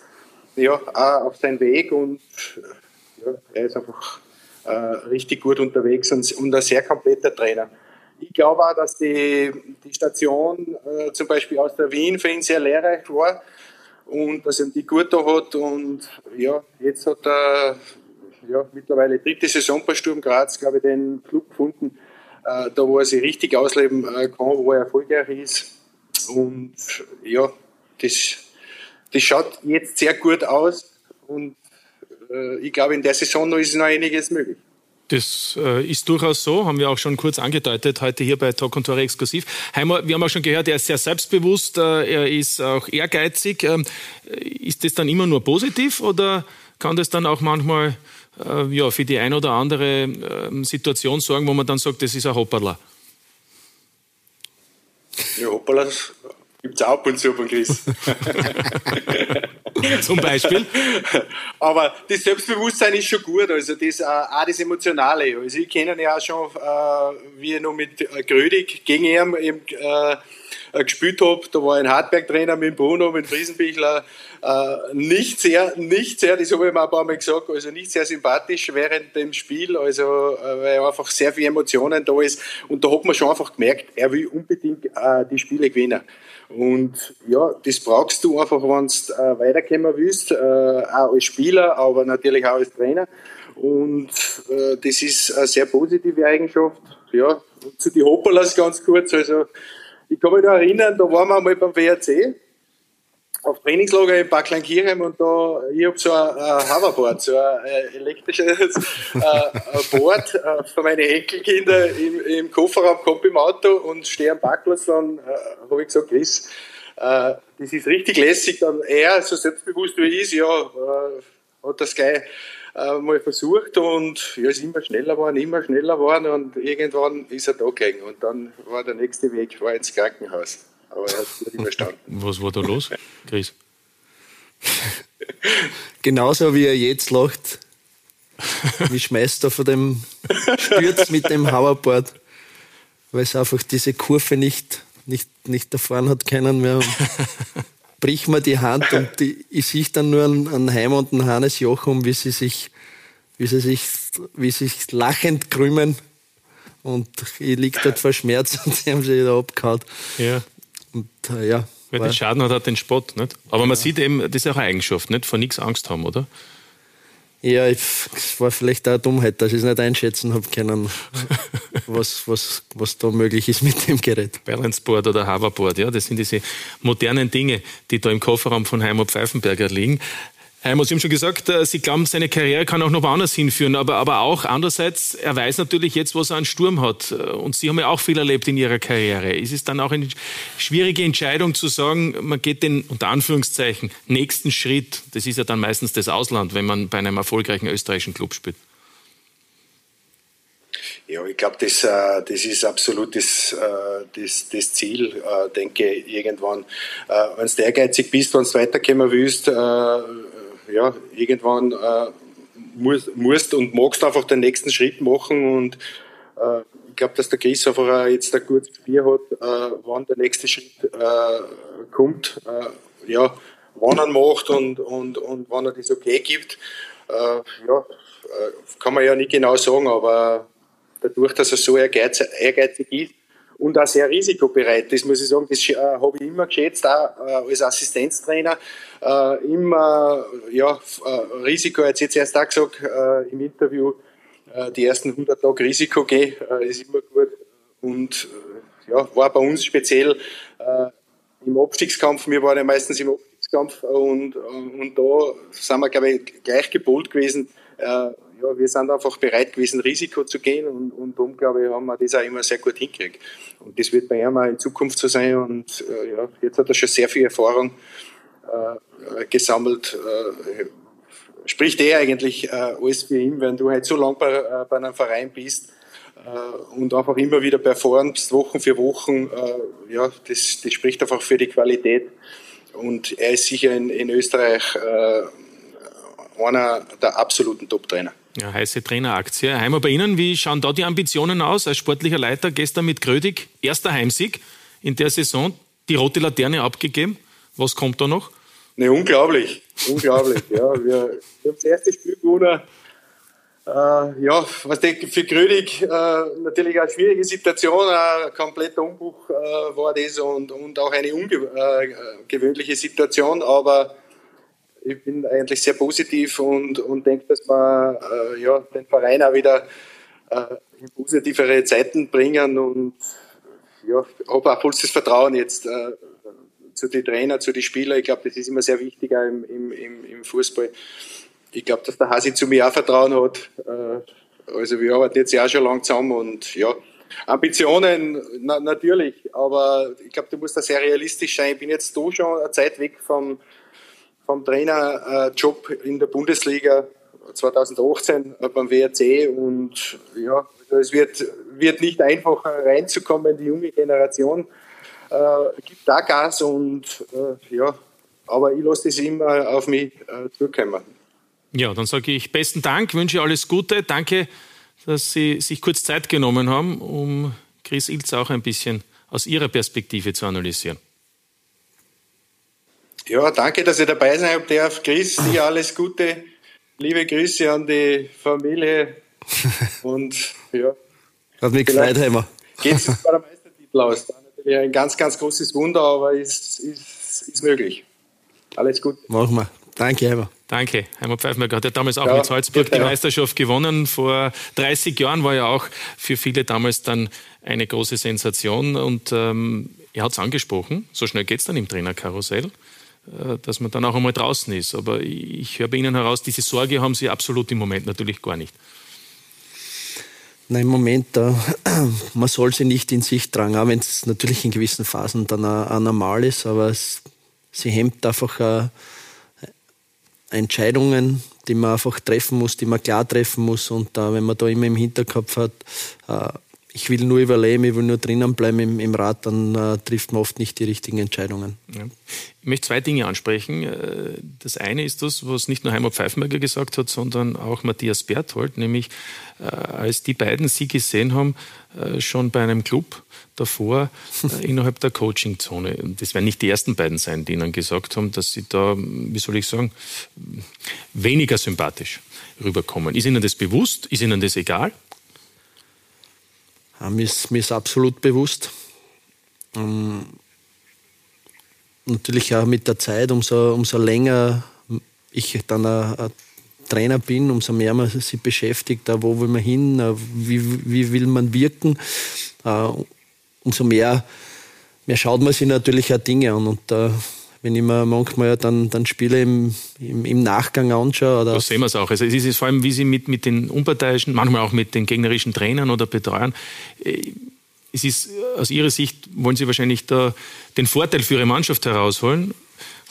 ja, auch auf seinen Weg und ja, er ist einfach äh, richtig gut unterwegs und, und ein sehr kompletter Trainer. Ich glaube auch, dass die, die Station äh, zum Beispiel aus der Wien für ihn sehr lehrreich war und dass er die gut da hat. Und ja, jetzt hat er ja, mittlerweile dritte Saison bei Sturm Graz, glaube ich, den Club gefunden, äh, da wo er sich richtig ausleben äh, kann, wo er erfolgreich ist. Und ja, das, das schaut jetzt sehr gut aus. Und äh, ich glaube, in der Saison noch ist noch einiges möglich. Das äh, ist durchaus so, haben wir auch schon kurz angedeutet, heute hier bei Talk und Tore exklusiv. Heimer, wir haben auch schon gehört, er ist sehr selbstbewusst, äh, er ist auch ehrgeizig. Ähm, ist das dann immer nur positiv oder kann das dann auch manchmal äh, ja, für die ein oder andere ähm, Situation sorgen, wo man dann sagt, das ist ein Hopperler? Ja, Hopperlas gibt es auch ab und zu von Chris. Zum Beispiel. Aber das Selbstbewusstsein ist schon gut, also das, äh, auch das Emotionale. Also ich kenne ihn ja auch schon, äh, wie ich noch mit äh, Grödig gegen ihn eben, äh, gespielt habe. Da war ein Hartberg-Trainer mit Bruno, mit Friesenbichler. Äh, nicht sehr, nicht sehr, das habe ich mir ein paar Mal gesagt, also nicht sehr sympathisch während dem Spiel, also weil einfach sehr viele Emotionen da ist. Und da hat man schon einfach gemerkt, er will unbedingt äh, die Spiele gewinnen. Und ja, das brauchst du einfach, wenn du äh, weiterkommen willst, äh, auch als Spieler, aber natürlich auch als Trainer. Und äh, das ist eine sehr positive Eigenschaft. Ja, zu die Hopperlas ganz kurz. Also ich kann mich noch erinnern, da waren wir mal beim WRC auf Trainingslager in Bad Kleinkirchen und da, ich habe so ein, ein Hoverboard, so ein elektrisches äh, Board äh, für meine Enkelkinder im, im Kofferraum, kommt im Auto und stehe am Parkplatz, dann äh, habe ich gesagt, Chris, äh, das ist richtig lässig, dann er, so selbstbewusst wie er ist, ja, äh, hat das gleich äh, mal versucht und ja, ist immer schneller geworden, immer schneller geworden und irgendwann ist er da gelegen und dann war der nächste Weg, war ins Krankenhaus. Aber er hat es nicht überstanden. Was war da los, Chris? Genauso wie er jetzt lacht. Wie schmeißt er von dem Stürz mit dem Hoverboard, weil es einfach diese Kurve nicht nicht, nicht erfahren hat können mehr. bricht mir die Hand und die, ich sehe dann nur einen, einen Heim und einen Hannes Jochum, wie sie sich, wie sie sich, wie sie sich lachend krümmen. Und ich liege dort vor Schmerz und sie haben sich wieder abgehauen. Ja. Und äh, ja. Wer den Schaden hat, hat den Spott, nicht? Aber man sieht eben, das ist auch eine Eigenschaft, nicht? Vor nichts Angst haben, oder? Ja, es war vielleicht auch eine Dummheit, dass ich es nicht einschätzen habe können, was, was, was da möglich ist mit dem Gerät. Balanceboard oder Hoverboard, ja, das sind diese modernen Dinge, die da im Kofferraum von Heimo Pfeifenberger liegen. Heimo, Sie haben schon gesagt, äh, Sie glauben, seine Karriere kann auch noch woanders hinführen, aber, aber auch andererseits, er weiß natürlich jetzt, was er an Sturm hat. Äh, und Sie haben ja auch viel erlebt in Ihrer Karriere. Ist es dann auch eine schwierige Entscheidung zu sagen, man geht den, unter Anführungszeichen, nächsten Schritt, das ist ja dann meistens das Ausland, wenn man bei einem erfolgreichen österreichischen Club spielt? Ja, ich glaube, das, äh, das ist absolut das, das, das Ziel, denke ich, irgendwann. Wenn du ehrgeizig bist, wenn du weiterkommen willst, ja, irgendwann äh, musst, musst und magst einfach den nächsten Schritt machen und äh, ich glaube, dass der Chris einfach jetzt ein gutes Bier hat, äh, wann der nächste Schritt äh, kommt, äh, ja, wann er macht und, und, und wann er das okay gibt. Äh, ja, äh, kann man ja nicht genau sagen, aber dadurch, dass er so ehrgeizig, ehrgeizig ist, und auch sehr risikobereit. Das muss ich sagen, das äh, habe ich immer geschätzt, auch äh, als Assistenztrainer. Äh, immer ja, Risiko, jetzt jetzt erst auch gesagt im Interview, die ersten 100 Tage Risiko gehen, ist immer gut. Und ja, war bei uns speziell im Abstiegskampf, wir waren ja meistens im Abstiegskampf und, und da sind wir, glaube ich, gleich gebolt gewesen ja, wir sind einfach bereit gewesen, Risiko zu gehen und, und darum, glaube ich, haben wir das auch immer sehr gut hingekriegt. Und das wird bei ihm auch in Zukunft so sein und äh, ja, jetzt hat er schon sehr viel Erfahrung äh, gesammelt. Äh, spricht er eigentlich äh, alles für ihn, wenn du halt so lange bei, äh, bei einem Verein bist äh, und einfach immer wieder performst, Wochen für Wochen, ja, das, das spricht einfach für die Qualität. Und er ist sicher in, in Österreich einer der absoluten Top-Trainer. Ja, heiße Traineraktie. Heimer bei Ihnen, wie schauen da die Ambitionen aus als sportlicher Leiter? Gestern mit Grödig, erster Heimsieg in der Saison, die rote Laterne abgegeben. Was kommt da noch? Ne, unglaublich, unglaublich. ja, wir, wir haben das erste Spiel gewonnen. Äh, ja, was denke für Grödig äh, natürlich eine schwierige Situation, ein kompletter Umbruch äh, war das und, und auch eine ungewöhnliche äh, Situation, aber ich bin eigentlich sehr positiv und, und denke, dass wir äh, ja, den Verein auch wieder äh, in positivere Zeiten bringen und ja, habe auch volles Vertrauen jetzt äh, zu den Trainer, zu den Spielern. Ich glaube, das ist immer sehr wichtig im, im, im Fußball. Ich glaube, dass der Hasi zu mir auch Vertrauen hat. Äh, also wir arbeiten jetzt ja auch schon lang zusammen und ja, Ambitionen na, natürlich, aber ich glaube, du musst da sehr realistisch sein. Ich bin jetzt da schon eine Zeit weg vom vom Trainerjob in der Bundesliga 2018 beim WRC und ja, also es wird, wird nicht einfacher reinzukommen. Die junge Generation äh, gibt da Gas und äh, ja, aber ich lasse das immer auf mich äh, zukommen. Ja, dann sage ich besten Dank, wünsche alles Gute. Danke, dass Sie sich kurz Zeit genommen haben, um Chris Ilz auch ein bisschen aus Ihrer Perspektive zu analysieren. Ja, danke, dass ihr dabei sein habt. Darf. Chris, dir alles Gute. Liebe Grüße an die Familie. Und ja. Hat mich gefreut, Heimer. Geht es bei der Meistertitel aus. Das natürlich ein ganz, ganz großes Wunder, aber ist, ist, ist möglich. Alles gut. Machen wir. Danke, Heimer. Danke. Heimer Pfeifenberger hat ja damals auch ja, mit Salzburg bitte, die Meisterschaft gewonnen. Vor 30 Jahren war ja auch für viele damals dann eine große Sensation. Und ähm, er hat es angesprochen, so schnell geht es dann im Trainerkarussell. Äh, dass man dann auch einmal draußen ist. Aber ich höre bei Ihnen heraus, diese Sorge haben Sie absolut im Moment natürlich gar nicht. Nein, im Moment, äh, man soll sie nicht in sich tragen, auch wenn es natürlich in gewissen Phasen dann auch, normal ist, aber es, sie hemmt einfach äh, Entscheidungen, die man einfach treffen muss, die man klar treffen muss. Und äh, wenn man da immer im Hinterkopf hat, äh, ich will nur überleben, ich will nur drinnen bleiben im, im Rad, dann äh, trifft man oft nicht die richtigen Entscheidungen. Ja. Ich möchte zwei Dinge ansprechen. Äh, das eine ist das, was nicht nur Heimat Pfeifenberger gesagt hat, sondern auch Matthias Berthold, nämlich äh, als die beiden sie gesehen haben, äh, schon bei einem Club davor innerhalb der Coachingzone. Das werden nicht die ersten beiden sein, die ihnen gesagt haben, dass sie da, wie soll ich sagen, weniger sympathisch rüberkommen. Ist Ihnen das bewusst? Ist Ihnen das egal? Mir, ist, mir ist absolut bewusst. Ähm, natürlich auch mit der Zeit, umso, umso länger ich dann ein, Trainer bin, umso mehr man sich beschäftigt, wo will man hin, wie, wie will man wirken, äh, umso mehr, mehr schaut man sich natürlich auch Dinge an. Und äh, wenn ich mir manchmal dann, dann Spiele im, im, im Nachgang anschaue. Oder so sehen wir es auch. Also es ist vor allem, wie Sie mit, mit den unparteiischen, manchmal auch mit den gegnerischen Trainern oder Betreuern, äh, es ist aus Ihrer Sicht, wollen Sie wahrscheinlich da den Vorteil für Ihre Mannschaft herausholen.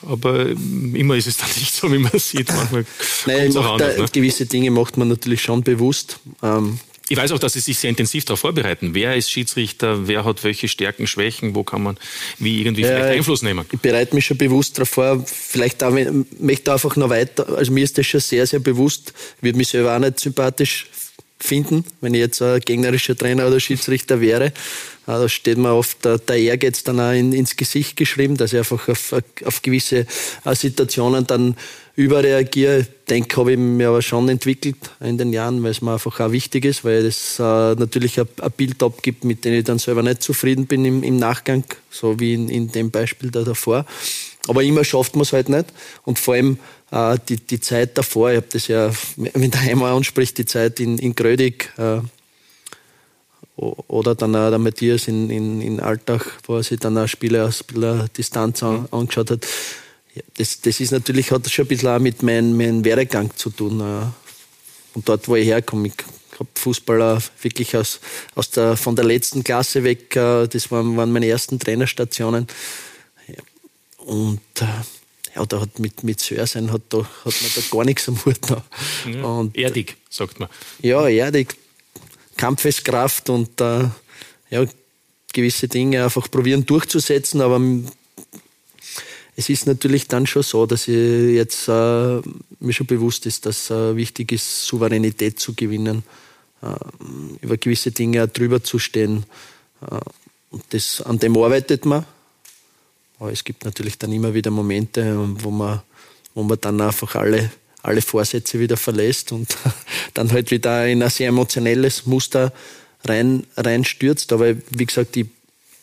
Aber immer ist es dann nicht so, wie man sieht. Manchmal Nein, macht, anders, ne? gewisse Dinge macht man natürlich schon bewusst. Ähm, ich weiß auch, dass Sie sich sehr intensiv darauf vorbereiten. Wer ist Schiedsrichter? Wer hat welche Stärken, Schwächen? Wo kann man wie irgendwie vielleicht äh, Einfluss nehmen? Ich bereite mich schon bewusst darauf vor. Vielleicht auch, möchte einfach noch weiter. Also mir ist das schon sehr, sehr bewusst. Ich würde mich selber auch nicht sympathisch finden, wenn ich jetzt ein gegnerischer Trainer oder Schiedsrichter wäre. Da steht mir oft der, der Ehrgeiz dann auch in, ins Gesicht geschrieben, dass ich einfach auf, auf gewisse äh, Situationen dann überreagiere. Denke, habe ich mir aber schon entwickelt in den Jahren, weil es mir einfach auch wichtig ist, weil es äh, natürlich ein, ein, Bild abgibt, mit dem ich dann selber nicht zufrieden bin im, im Nachgang, so wie in, in dem Beispiel da davor. Aber immer schafft man es halt nicht. Und vor allem äh, die, die Zeit davor, ich habe das ja, wenn der Heimer anspricht, die Zeit in, in Grödig, äh, oder dann auch der Matthias in, in, in Alltag, wo er sich dann auch Spiele aus Distanz an, angeschaut hat. Ja, das, das ist natürlich, hat schon ein bisschen auch mit meinem, meinem Werdegang zu tun. Äh, und dort, wo ich herkomme, ich habe Fußballer wirklich aus, aus der, von der letzten Klasse weg, äh, das waren, waren meine ersten Trainerstationen. Und äh, ja, da hat mit, mit Sör sein hat, da, hat man da gar nichts am Hut. Noch. Ja, und, erdig, sagt man. Ja, erdig. Kampfeskraft und äh, ja, gewisse Dinge einfach probieren durchzusetzen, aber es ist natürlich dann schon so, dass ich jetzt äh, mir schon bewusst ist, dass äh, wichtig ist, Souveränität zu gewinnen, äh, über gewisse Dinge drüber zu stehen. Äh, und das, an dem arbeitet man. Aber es gibt natürlich dann immer wieder Momente, wo man, wo man dann einfach alle alle Vorsätze wieder verlässt und dann halt wieder in ein sehr emotionelles Muster rein, reinstürzt. Aber wie gesagt, ich,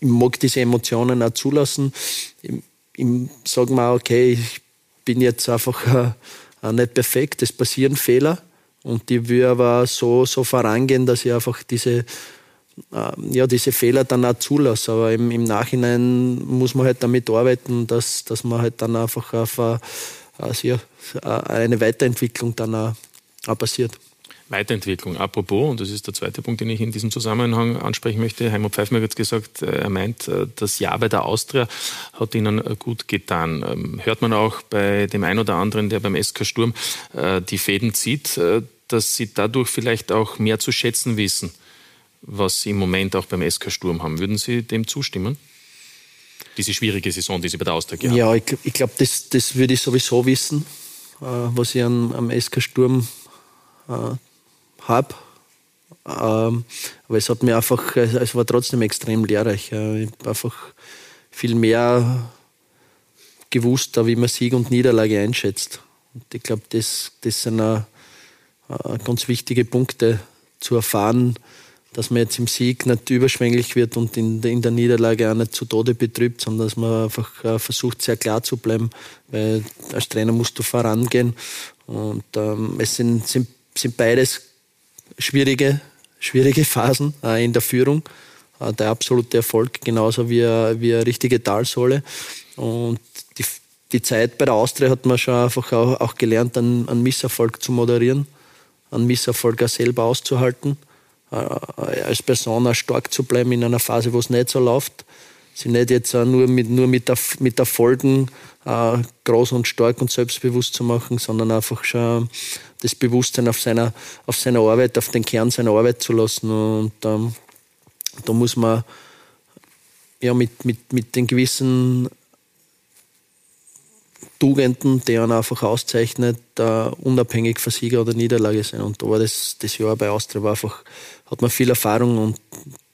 ich mag diese Emotionen auch zulassen. Ich, ich sage mal, okay, ich bin jetzt einfach äh, nicht perfekt, es passieren Fehler und ich will aber so, so vorangehen, dass ich einfach diese, äh, ja, diese Fehler dann auch zulasse. Aber im, im Nachhinein muss man halt damit arbeiten, dass, dass man halt dann einfach auf also ja, eine Weiterentwicklung dann auch passiert. Weiterentwicklung. Apropos, und das ist der zweite Punkt, den ich in diesem Zusammenhang ansprechen möchte. Heimo Pfeiffer hat gesagt, äh, er meint, äh, das Jahr bei der Austria hat ihnen äh, gut getan. Ähm, hört man auch bei dem einen oder anderen, der beim SK Sturm die Fäden zieht, dass sie dadurch vielleicht auch mehr zu schätzen wissen, was sie im Moment auch beim SK Sturm haben. Würden Sie dem zustimmen? diese schwierige Saison, die Sie bei der Austria haben? Ja, ich, ich glaube, das, das würde ich sowieso wissen, was ich am SK Sturm habe. Ähm, aber es hat mir einfach, es war trotzdem extrem lehrreich. Ich habe einfach viel mehr gewusst, wie man Sieg und Niederlage einschätzt. Und ich glaube, das, das sind auch, äh, ganz wichtige Punkte zu erfahren, dass man jetzt im Sieg nicht überschwänglich wird und in, in der Niederlage auch nicht zu Tode betrübt, sondern dass man einfach äh, versucht, sehr klar zu bleiben, weil als Trainer musst du vorangehen. Und ähm, es sind, sind, sind beides schwierige, schwierige Phasen äh, in der Führung. Äh, der absolute Erfolg, genauso wie, wie eine richtige Talsohle. Und die, die Zeit bei der Austria hat man schon einfach auch, auch gelernt, einen, einen Misserfolg zu moderieren, einen Misserfolg auch selber auszuhalten äh, als Person auch stark zu bleiben in einer Phase, wo es nicht so läuft. Sie nicht jetzt nur mit, nur mit, der, mit Erfolgen äh, groß und stark und selbstbewusst zu machen, sondern einfach schon das Bewusstsein auf seiner, auf seiner Arbeit, auf den Kern seiner Arbeit zu lassen. Und ähm, da muss man ja mit, mit, mit den gewissen Tugenden, die einen einfach auszeichnet, uh, unabhängig von Sieger oder Niederlage sein. Und da war das, das Jahr bei Austria war einfach, hat man viel Erfahrung und,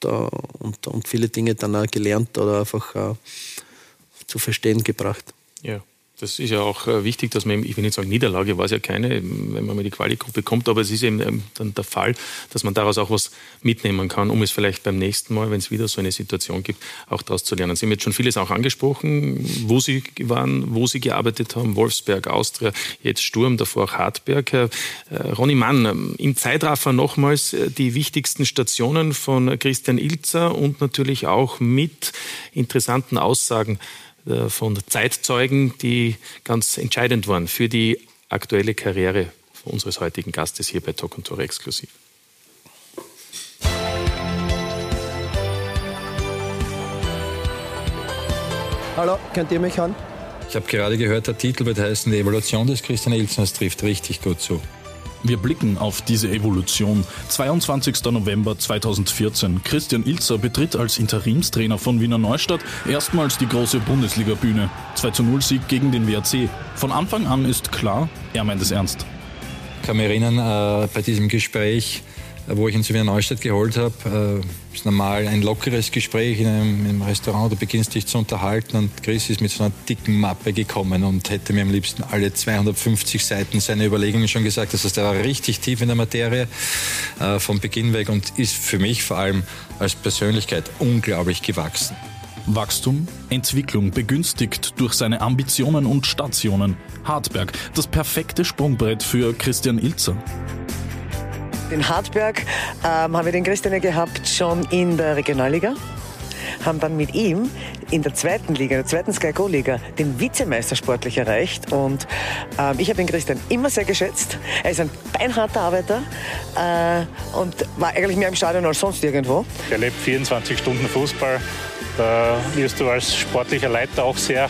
uh, und, und viele Dinge dann auch gelernt oder einfach uh, zu verstehen gebracht. Ja. Das ist ja auch äh, wichtig, dass man, ich will nicht sagen, Niederlage war es ja keine, wenn man mal die Quali-Gruppe kommt, aber es ist eben ähm, dann der Fall, dass man daraus auch was mitnehmen kann, um es vielleicht beim nächsten Mal, wenn es wieder so eine Situation gibt, auch daraus zu lernen. Sie haben jetzt schon vieles auch angesprochen, wo Sie waren, wo Sie gearbeitet haben, Wolfsberg, Austria, jetzt Sturm, davor auch Hartberg. Äh, Ronny Mann, ähm, im Zeitraffer nochmals äh, die wichtigsten Stationen von Christian Ilzer und natürlich auch mit interessanten Aussagen von Zeitzeugen, die ganz entscheidend waren für die aktuelle Karriere unseres heutigen Gastes hier bei Talk und Tore exklusiv. Hallo, könnt ihr mich hören? Ich habe gerade gehört, der Titel wird heißen Die Evolution des Christian Ilsens trifft richtig gut zu. Wir blicken auf diese Evolution. 22. November 2014. Christian Ilzer betritt als Interimstrainer von Wiener Neustadt erstmals die große Bundesliga-Bühne. 2 zu 0 Sieg gegen den WRC. Von Anfang an ist klar, er meint es ernst. Ich kann mich erinnern, äh, bei diesem Gespräch wo ich ihn zu Wiener Neustadt geholt habe. Äh, ist normal ein lockeres Gespräch in einem, in einem, Restaurant, du beginnst dich zu unterhalten und Chris ist mit so einer dicken Mappe gekommen und hätte mir am liebsten alle 250 Seiten seiner Überlegungen schon gesagt. Das heißt, er war richtig tief in der Materie äh, vom Beginn weg und ist für mich vor allem als Persönlichkeit unglaublich gewachsen. Wachstum, Entwicklung begünstigt durch seine Ambitionen und Stationen. Hartberg, das perfekte Sprungbrett für Christian Ilzer. In Hartberg ähm, haben wir den Christian gehabt schon in der Regionalliga haben dann mit ihm in der zweiten Liga, der zweiten Sky Go Liga, den Vizemeister sportlich erreicht. Und ähm, ich habe den Christian immer sehr geschätzt. Er ist ein beinharter Arbeiter äh, und war eigentlich mehr im Stadion als sonst irgendwo. Er lebt 24 Stunden Fußball. Da wirst du als sportlicher Leiter auch sehr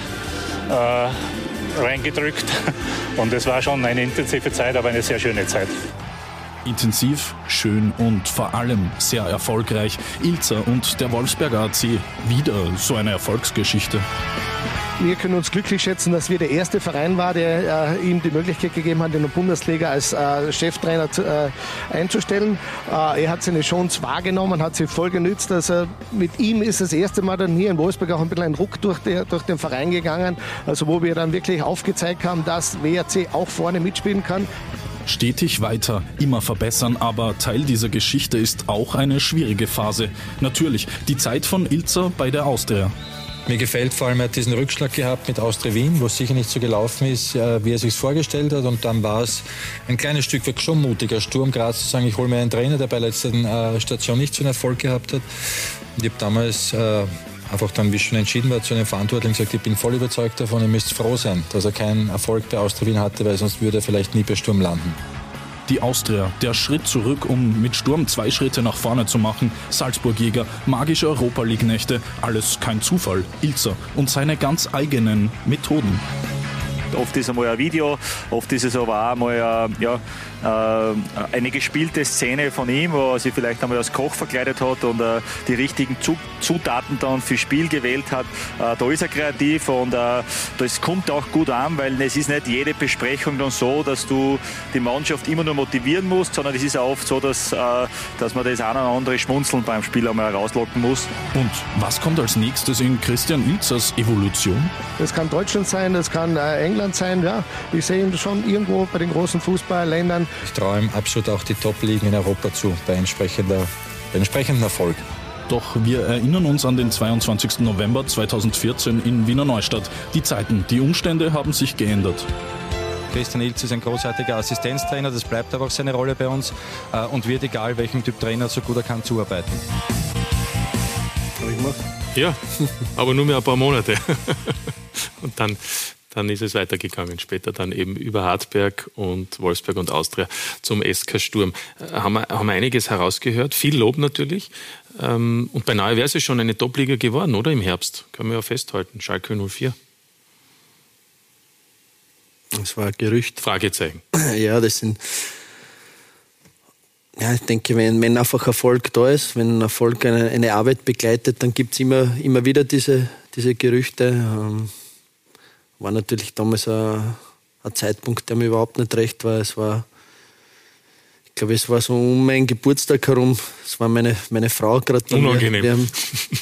äh, reingedrückt. Und es war schon eine intensive Zeit, aber eine sehr schöne Zeit. Intensiv, schön und vor allem sehr erfolgreich. Ilzer und der Wolfsberger AC wieder so eine Erfolgsgeschichte. Wir können uns glücklich schätzen, dass wir der erste Verein war, der äh, ihm die Möglichkeit gegeben hat, in der Bundesliga als äh, Cheftrainer zu, äh, einzustellen. Äh, er hat seine Chance wahrgenommen, hat sie voll genützt. Also mit ihm ist das erste Mal dann hier in Wolfsburg auch ein bisschen ein Ruck durch, der, durch den Verein gegangen, also wo wir dann wirklich aufgezeigt haben, dass WRC auch vorne mitspielen kann. Stetig weiter, immer verbessern, aber Teil dieser Geschichte ist auch eine schwierige Phase. Natürlich, die Zeit von Ilzer bei der Austria. Mir gefällt vor allem, er hat diesen Rückschlag gehabt mit Austria Wien, wo es sicher nicht so gelaufen ist, äh, wie er sich vorgestellt hat. Und dann war es ein kleines Stück weg schon mutiger Sturm, gerade zu sagen, ich hole mir einen Trainer, der bei der letzten äh, Station nicht so einen Erfolg gehabt hat. Ich habe damals äh, einfach dann, wie schon entschieden war, zu einem Verantwortlichen gesagt, ich bin voll überzeugt davon, ihr müsst froh sein, dass er keinen Erfolg bei Austria Wien hatte, weil sonst würde er vielleicht nie bei Sturm landen. Die Austria, der Schritt zurück, um mit Sturm zwei Schritte nach vorne zu machen. Salzburg-Jäger, magische Europa League-Nächte, alles kein Zufall. Ilzer und seine ganz eigenen Methoden. Oft ist einmal ein Video, oft ist es aber auch mal ein, ja, äh, eine gespielte Szene von ihm, wo er sich vielleicht einmal als Koch verkleidet hat und äh, die richtigen Zutaten dann fürs Spiel gewählt hat. Äh, da ist er kreativ und das kommt auch gut an, weil es ist nicht jede Besprechung dann so, dass du die Mannschaft immer nur motivieren musst, sondern es ist auch oft so, dass, dass man das eine oder andere Schmunzeln beim Spiel einmal rauslocken muss. Und was kommt als nächstes in Christian Ilzers Evolution? Das kann Deutschland sein, das kann England sein, ja. Ich sehe ihn schon irgendwo bei den großen Fußballländern ich traue ihm absolut auch die Top-Ligen in Europa zu, bei, entsprechender, bei entsprechendem Erfolg. Doch wir erinnern uns an den 22. November 2014 in Wiener Neustadt. Die Zeiten, die Umstände haben sich geändert. Christian Ilz ist ein großartiger Assistenztrainer, das bleibt aber auch seine Rolle bei uns äh, und wird, egal welchem Typ Trainer, so gut er kann, zuarbeiten. Ja, aber nur mehr ein paar Monate. Und dann dann ist es weitergegangen. Später dann eben über Hartberg und Wolfsberg und Austria zum SK Sturm. Äh, haben wir, haben wir einiges herausgehört. Viel Lob natürlich. Ähm, und beinahe wäre es schon eine Top-Liga geworden, oder? Im Herbst. Können wir ja festhalten. Schalke 04. Das war ein Gerücht. Fragezeichen. Ja, das sind ja, ich denke, wenn, wenn einfach Erfolg da ist, wenn Erfolg eine, eine Arbeit begleitet, dann gibt es immer, immer wieder diese, diese Gerüchte. Ähm, war natürlich damals ein, ein, Zeitpunkt, der mir überhaupt nicht recht war. Es war, ich glaube, es war so um meinen Geburtstag herum. Es war meine, meine Frau gerade bei Unangenehm. Haben,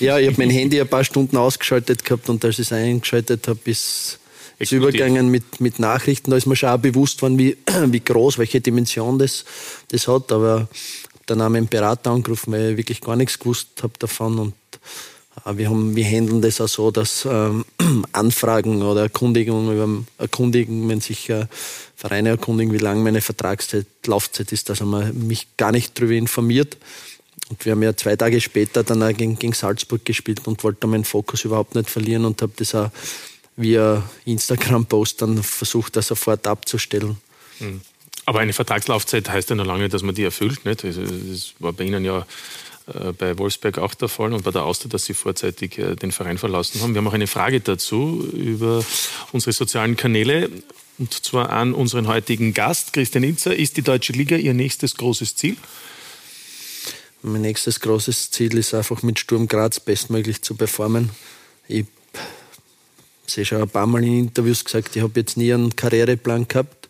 ja, ich habe mein Handy ein paar Stunden ausgeschaltet gehabt und als ich es eingeschaltet habe, ist es übergegangen mit, mit Nachrichten. Da ist mir schon auch bewusst worden, wie, wie groß, welche Dimension das, das hat. Aber dann haben wir einen Berater angerufen, weil ich wirklich gar nichts gewusst habe davon. Und wir, haben, wir handeln das auch so, dass ähm, Anfragen oder Erkundigungen, erkundigen, wenn sich äh, Vereine erkundigen, wie lang meine Vertragszeit, Laufzeit ist, dass man mich gar nicht darüber informiert. Und wir haben ja zwei Tage später dann auch gegen, gegen Salzburg gespielt und wollte meinen Fokus überhaupt nicht verlieren und habe das auch via Instagram-Post dann versucht, das sofort abzustellen. Hm. Aber eine Vertragslaufzeit heißt ja noch lange, dass man die erfüllt. Nicht? Also das war bei Ihnen ja äh, bei Wolfsberg auch der Fall und bei der Auster, dass Sie vorzeitig äh, den Verein verlassen haben. Wir haben auch eine Frage dazu über unsere sozialen Kanäle und zwar an unseren heutigen Gast, Christian Inzer. Ist die Deutsche Liga Ihr nächstes großes Ziel? Mein nächstes großes Ziel ist einfach mit Sturm Graz bestmöglich zu performen. Ich habe schon ein paar Mal in Interviews gesagt, ich habe jetzt nie einen Karriereplan gehabt,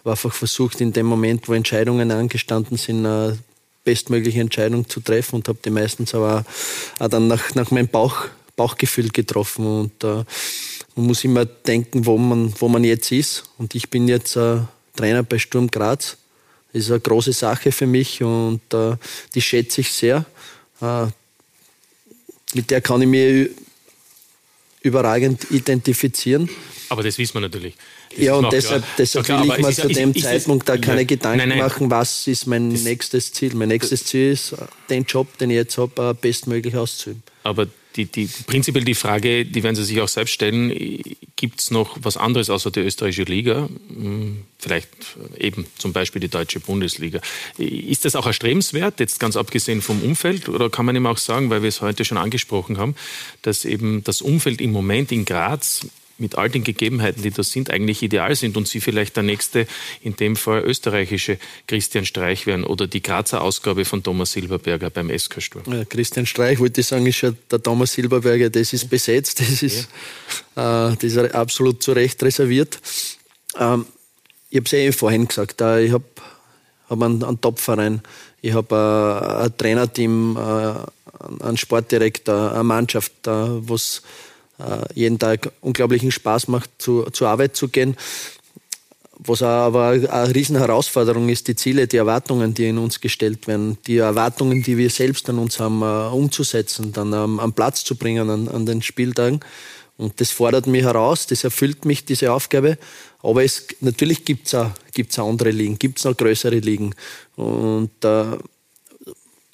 habe einfach versucht, in dem Moment, wo Entscheidungen angestanden sind, eine bestmögliche Entscheidung zu treffen und habe die meistens aber auch dann nach, nach meinem Bauch, Bauchgefühl getroffen. Und äh, man muss immer denken, wo man, wo man jetzt ist. Und ich bin jetzt äh, Trainer bei Sturm Graz. Das ist eine große Sache für mich und äh, die schätze ich sehr. Äh, mit der kann ich mich überragend identifizieren. Aber das wissen wir natürlich. Ja, und deshalb, deshalb will ich mir zu dem ist, Zeitpunkt da keine Gedanken nein, nein. machen, was ist mein das, nächstes Ziel. Mein nächstes Ziel ist, den Job, den ich jetzt habe, bestmöglich auszuüben. Aber die, die, prinzipiell die Frage, die werden Sie sich auch selbst stellen, gibt es noch was anderes außer der österreichische Liga? Hm, vielleicht eben zum Beispiel die deutsche Bundesliga. Ist das auch erstrebenswert, jetzt ganz abgesehen vom Umfeld? Oder kann man eben auch sagen, weil wir es heute schon angesprochen haben, dass eben das Umfeld im Moment in Graz mit all den Gegebenheiten, die da sind, eigentlich ideal sind und Sie vielleicht der nächste, in dem Fall österreichische Christian Streich wären oder die Grazer Ausgabe von Thomas Silberberger beim SK Sturm. Ja, Christian Streich, wollte ich sagen, ist ja der Thomas Silberberger, das ist besetzt, das ist, ja. äh, das ist absolut zu Recht reserviert. Ähm, ich habe es eh vorhin gesagt, äh, ich habe hab einen, einen Top-Verein, ich habe äh, ein Trainerteam, äh, einen Sportdirektor, eine Mannschaft, äh, was jeden Tag unglaublichen Spaß macht, zu, zur Arbeit zu gehen. Was aber eine riesen Herausforderung ist, die Ziele, die Erwartungen, die in uns gestellt werden, die Erwartungen, die wir selbst an uns haben, äh, umzusetzen, dann am Platz zu bringen an, an den Spieltagen. Und das fordert mich heraus, das erfüllt mich, diese Aufgabe. Aber es, natürlich gibt es auch, gibt's auch andere Ligen, gibt es noch größere Ligen. Und äh,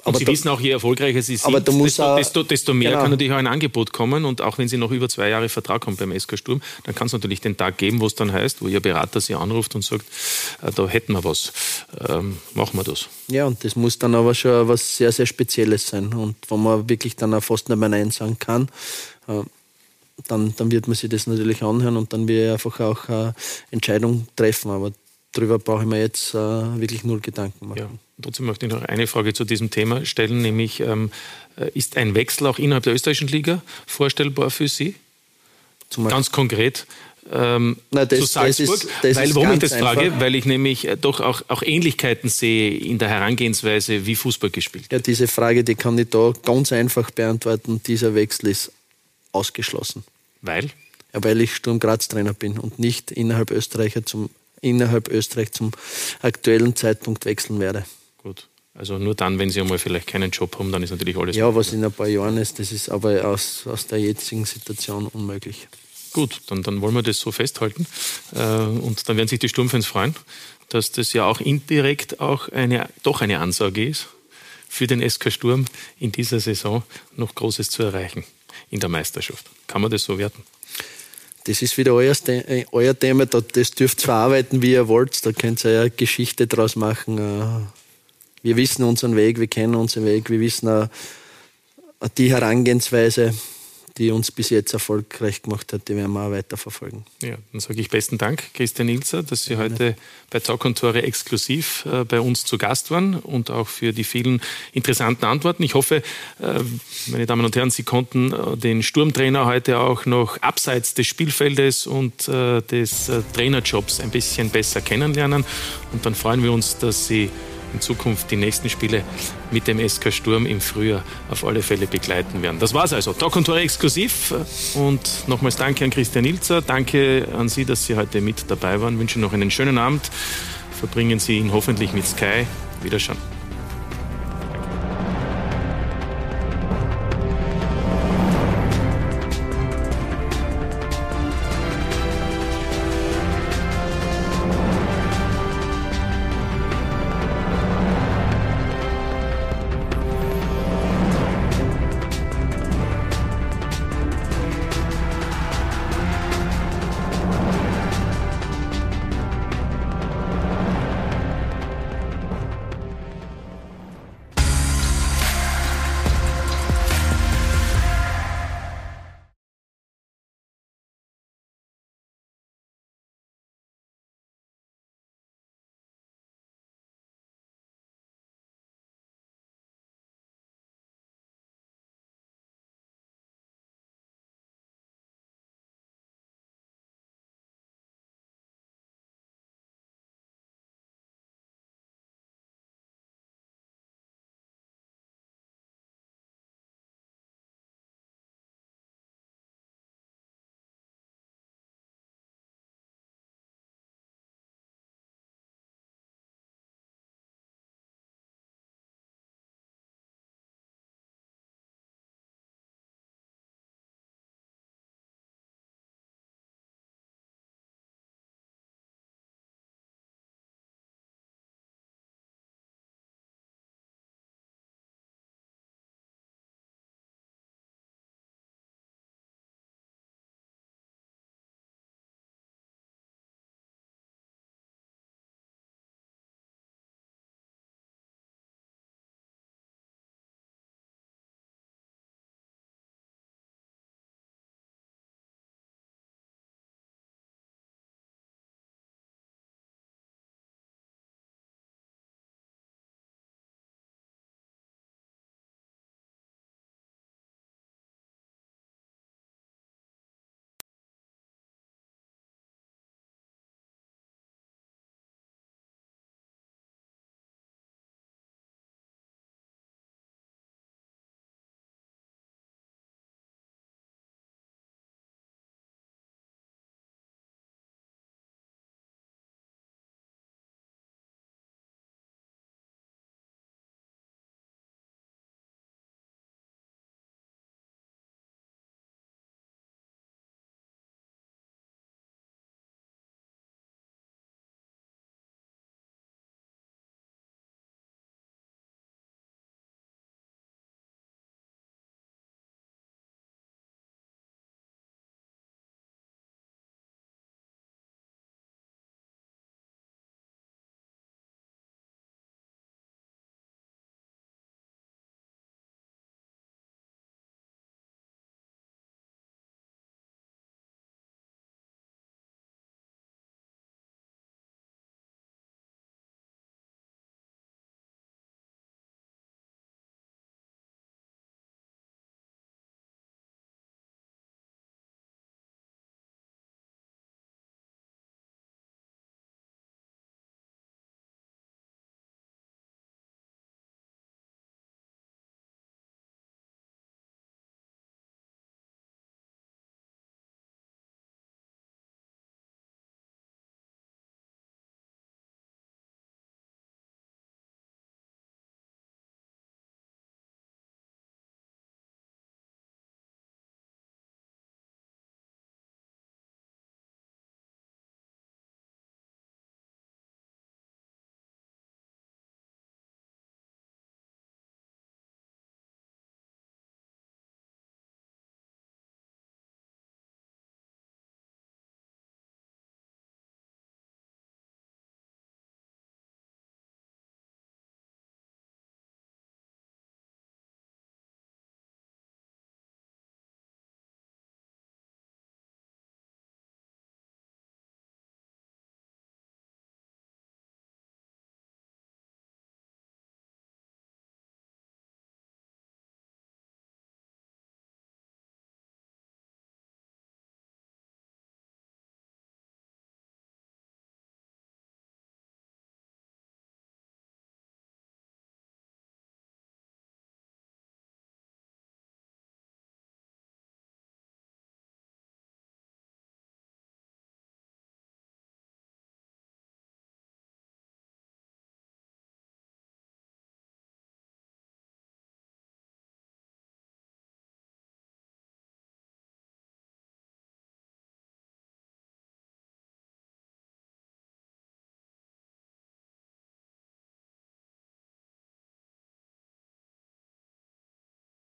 aber Sie da, wissen auch, je erfolgreicher Sie sind, desto, desto, desto, mehr genau. kann natürlich auch ein Angebot kommen. Und auch wenn Sie noch über zwei Jahre Vertrag haben beim SK Sturm, dann kann es natürlich den Tag geben, wo es dann heißt, wo Ihr Berater Sie anruft und sagt, äh, da hätten wir was, ähm, machen wir das. Ja, und das muss dann aber schon was sehr, sehr Spezielles sein. Und wo man wirklich dann auch fast nicht mehr Nein sagen kann. Äh, dann, dann wird man sich das natürlich anhören und dann wird einfach auch eine Entscheidung treffen. Aber darüber brauche ich mir jetzt äh, wirklich null Gedanken machen. Ja. Trotzdem möchte ich noch eine Frage zu diesem Thema stellen, nämlich ähm, äh, ist ein Wechsel auch innerhalb der österreichischen Liga vorstellbar für Sie? Ganz konkret. Ähm, Nein, das, zu Salzburg. Das ist, das weil, warum ich das frage? Einfach. Weil ich nämlich äh, doch auch, auch Ähnlichkeiten sehe in der Herangehensweise, wie Fußball gespielt wird. Ja, diese Frage, die kann ich da ganz einfach beantworten. Dieser Wechsel ist ausgeschlossen. Weil? Ja, weil ich Sturm Graz Trainer bin und nicht innerhalb Österreicher zum innerhalb Österreich zum aktuellen Zeitpunkt wechseln werde. Gut. Also nur dann, wenn Sie einmal vielleicht keinen Job haben, dann ist natürlich alles. Ja, was in ein paar Jahren ist, das ist aber aus, aus der jetzigen Situation unmöglich. Gut, dann, dann wollen wir das so festhalten. Äh, und dann werden sich die Sturmfans freuen, dass das ja auch indirekt auch eine, doch eine Ansage ist, für den SK Sturm in dieser Saison noch Großes zu erreichen in der Meisterschaft. Kann man das so werten? Das ist wieder euer, äh, euer Thema, das dürft ihr verarbeiten, wie ihr wollt, da könnt ihr ja Geschichte draus machen. Äh, wir wissen unseren Weg, wir kennen unseren Weg, wir wissen die Herangehensweise, die uns bis jetzt erfolgreich gemacht hat, die werden wir auch weiterverfolgen. Ja, dann sage ich besten Dank, Christian Ilzer, dass Sie heute bei Talk und Tore exklusiv äh, bei uns zu Gast waren und auch für die vielen interessanten Antworten. Ich hoffe, äh, meine Damen und Herren, Sie konnten äh, den Sturmtrainer heute auch noch abseits des Spielfeldes und äh, des äh, Trainerjobs ein bisschen besser kennenlernen. Und dann freuen wir uns, dass Sie in Zukunft die nächsten Spiele mit dem SK Sturm im Frühjahr auf alle Fälle begleiten werden. Das war's also. Talk und Tore exklusiv. Und nochmals danke an Christian Ilzer. Danke an Sie, dass Sie heute mit dabei waren. Ich wünsche noch einen schönen Abend. Verbringen Sie ihn hoffentlich mit Sky. Wiederschauen.